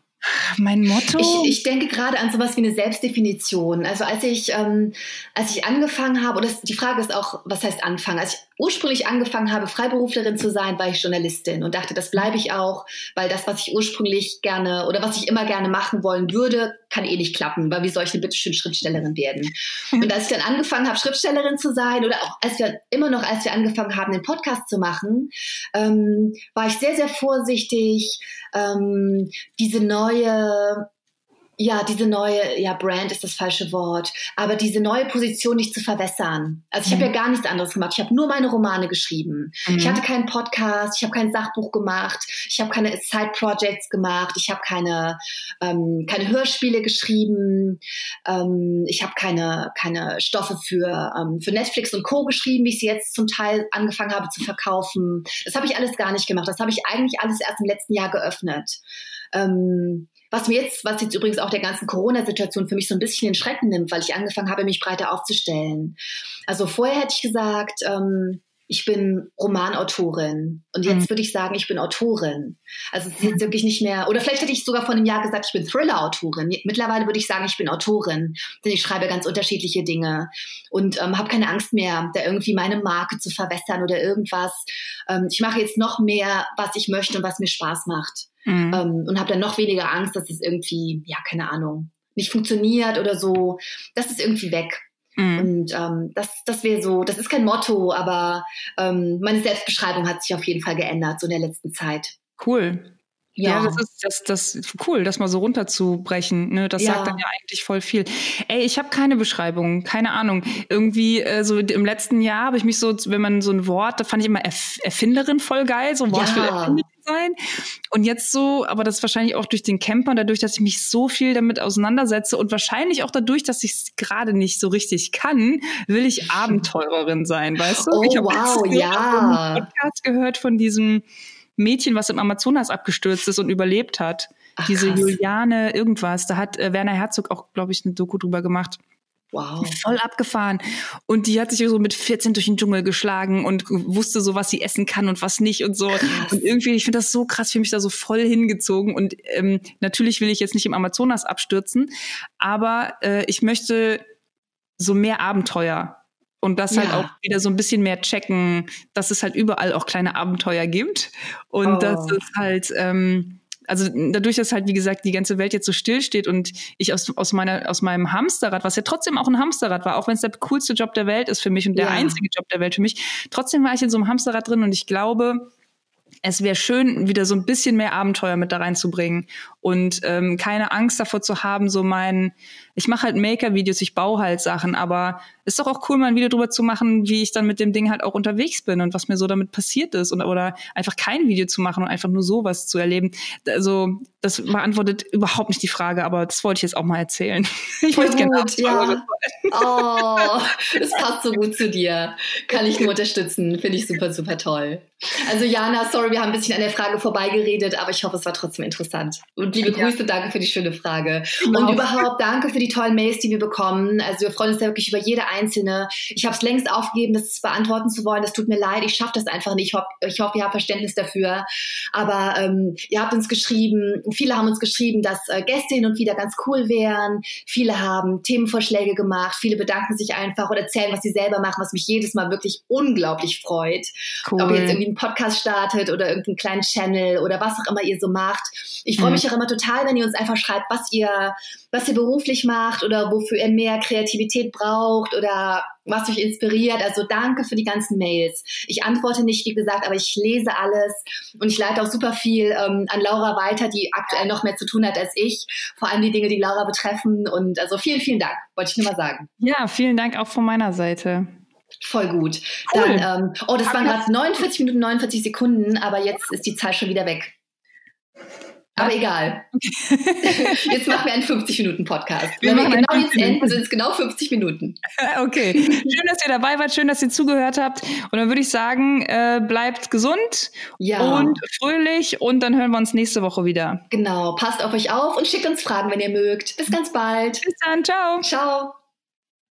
Mein Motto? Ich, ich denke gerade an sowas wie eine Selbstdefinition. Also als ich, ähm, als ich angefangen habe, und das, die Frage ist auch, was heißt anfangen? Als ich ursprünglich angefangen habe, Freiberuflerin zu sein, war ich Journalistin und dachte, das bleibe ich auch, weil das, was ich ursprünglich gerne oder was ich immer gerne machen wollen würde, kann eh nicht klappen, weil wie soll ich denn bitte schön Schriftstellerin werden? [LAUGHS] Und als ich dann angefangen habe, Schriftstellerin zu sein oder auch als wir immer noch, als wir angefangen haben, den Podcast zu machen, ähm, war ich sehr, sehr vorsichtig, ähm, diese neue ja, diese neue, ja, Brand ist das falsche Wort, aber diese neue Position nicht zu verwässern. Also ich mhm. habe ja gar nichts anderes gemacht. Ich habe nur meine Romane geschrieben. Mhm. Ich hatte keinen Podcast, ich habe kein Sachbuch gemacht, ich habe keine Side-Projects gemacht, ich habe keine, ähm, keine Hörspiele geschrieben, ähm, ich habe keine, keine Stoffe für, ähm, für Netflix und Co. geschrieben, wie ich sie jetzt zum Teil angefangen habe zu verkaufen. Das habe ich alles gar nicht gemacht. Das habe ich eigentlich alles erst im letzten Jahr geöffnet. Ähm, was mir jetzt, was jetzt übrigens auch der ganzen Corona-Situation für mich so ein bisschen den Schrecken nimmt, weil ich angefangen habe, mich breiter aufzustellen. Also vorher hätte ich gesagt, ähm, ich bin Romanautorin. Und jetzt mhm. würde ich sagen, ich bin Autorin. Also es ist jetzt wirklich nicht mehr, oder vielleicht hätte ich sogar vor einem Jahr gesagt, ich bin Thriller-Autorin. Mittlerweile würde ich sagen, ich bin Autorin, denn ich schreibe ganz unterschiedliche Dinge und ähm, habe keine Angst mehr, da irgendwie meine Marke zu verwässern oder irgendwas. Ähm, ich mache jetzt noch mehr, was ich möchte und was mir Spaß macht. Mhm. Ähm, und habe dann noch weniger Angst, dass es irgendwie, ja, keine Ahnung, nicht funktioniert oder so. Das ist irgendwie weg. Mhm. Und ähm, das, das wäre so, das ist kein Motto, aber ähm, meine Selbstbeschreibung hat sich auf jeden Fall geändert, so in der letzten Zeit. Cool. Ja. ja, das ist das, das cool, das mal so runterzubrechen. Ne? Das ja. sagt dann ja eigentlich voll viel. Ey, ich habe keine Beschreibung, keine Ahnung. Irgendwie äh, so im letzten Jahr habe ich mich so, wenn man so ein Wort, da fand ich immer Erf Erfinderin voll geil, so ein Wort ja. für Erfinderin sein. Und jetzt so, aber das ist wahrscheinlich auch durch den Camper, dadurch, dass ich mich so viel damit auseinandersetze und wahrscheinlich auch dadurch, dass ich es gerade nicht so richtig kann, will ich Abenteurerin sein, weißt du? Oh, ich habe wow, ja. einen Podcast gehört von diesem Mädchen, was im Amazonas abgestürzt ist und überlebt hat. Ach, Diese krass. Juliane irgendwas. Da hat äh, Werner Herzog auch, glaube ich, eine Doku drüber gemacht. Wow. Voll abgefahren. Und die hat sich so mit 14 durch den Dschungel geschlagen und wusste so, was sie essen kann und was nicht und so. Krass. Und irgendwie, ich finde das so krass, für mich da so voll hingezogen. Und ähm, natürlich will ich jetzt nicht im Amazonas abstürzen, aber äh, ich möchte so mehr Abenteuer und das halt ja. halt auch wieder so ein bisschen mehr checken, dass es halt überall auch kleine Abenteuer gibt und oh. dass es halt ähm, also dadurch, dass halt, wie gesagt, die ganze Welt jetzt so still steht und ich aus, aus, meiner, aus meinem Hamsterrad, was ja trotzdem auch ein Hamsterrad war, auch wenn es der coolste Job der Welt ist für mich und der ja. einzige Job der Welt für mich, trotzdem war ich in so einem Hamsterrad drin und ich glaube, es wäre schön, wieder so ein bisschen mehr Abenteuer mit da reinzubringen und ähm, keine Angst davor zu haben, so mein, ich mache halt Maker-Videos, ich baue halt Sachen, aber ist doch auch cool, mal ein Video drüber zu machen, wie ich dann mit dem Ding halt auch unterwegs bin und was mir so damit passiert ist und oder einfach kein Video zu machen und einfach nur sowas zu erleben. Also das beantwortet überhaupt nicht die Frage, aber das wollte ich jetzt auch mal erzählen. [LAUGHS] Ich möchte gerne ja. Oh, das [LAUGHS] passt so gut zu dir. Kann ich nur unterstützen. Finde ich super, super toll. Also Jana, sorry, wir haben ein bisschen an der Frage vorbeigeredet, aber ich hoffe, es war trotzdem interessant. Und liebe ja. Grüße, danke für die schöne Frage. Genau. Und überhaupt danke für die tollen Mails, die wir bekommen. Also wir freuen uns ja wirklich über jede einzelne. Ich habe es längst aufgegeben, das beantworten zu wollen. Das tut mir leid, ich schaffe das einfach nicht. Ich, hoff, ich hoffe, ihr habt Verständnis dafür. Aber ähm, ihr habt uns geschrieben, viele haben uns geschrieben, dass äh, Gäste hin und wieder ganz cool wären. Viele haben Themenvorschläge gemacht. Viele bedanken sich einfach oder erzählen, was sie selber machen, was mich jedes Mal wirklich unglaublich freut. Cool. Ob ihr jetzt irgendwie einen Podcast startet oder irgendeinen kleinen Channel oder was auch immer ihr so macht. Ich freue mhm. mich auch immer total, wenn ihr uns einfach schreibt, was ihr, was ihr beruflich macht oder wofür ihr mehr Kreativität braucht oder was euch inspiriert. Also danke für die ganzen Mails. Ich antworte nicht, wie gesagt, aber ich lese alles und ich leite auch super viel ähm, an Laura weiter, die aktuell noch mehr zu tun hat als ich. Vor allem die Dinge, die Laura betreffen. Und also vielen, vielen Dank, wollte ich nur mal sagen. Ja, vielen Dank auch von meiner Seite. Voll gut. Cool. Dann, ähm, oh, das waren gerade 49 Minuten, 49 Sekunden, aber jetzt ist die Zeit schon wieder weg. Aber egal. [LAUGHS] jetzt machen wir einen 50-Minuten-Podcast. Wenn wir genau jetzt enden, sind es genau 50 Minuten. [LAUGHS] okay. Schön, dass ihr dabei wart, schön, dass ihr zugehört habt. Und dann würde ich sagen, äh, bleibt gesund ja. und fröhlich und dann hören wir uns nächste Woche wieder. Genau. Passt auf euch auf und schickt uns Fragen, wenn ihr mögt. Bis ganz bald. Bis dann. Ciao. Ciao.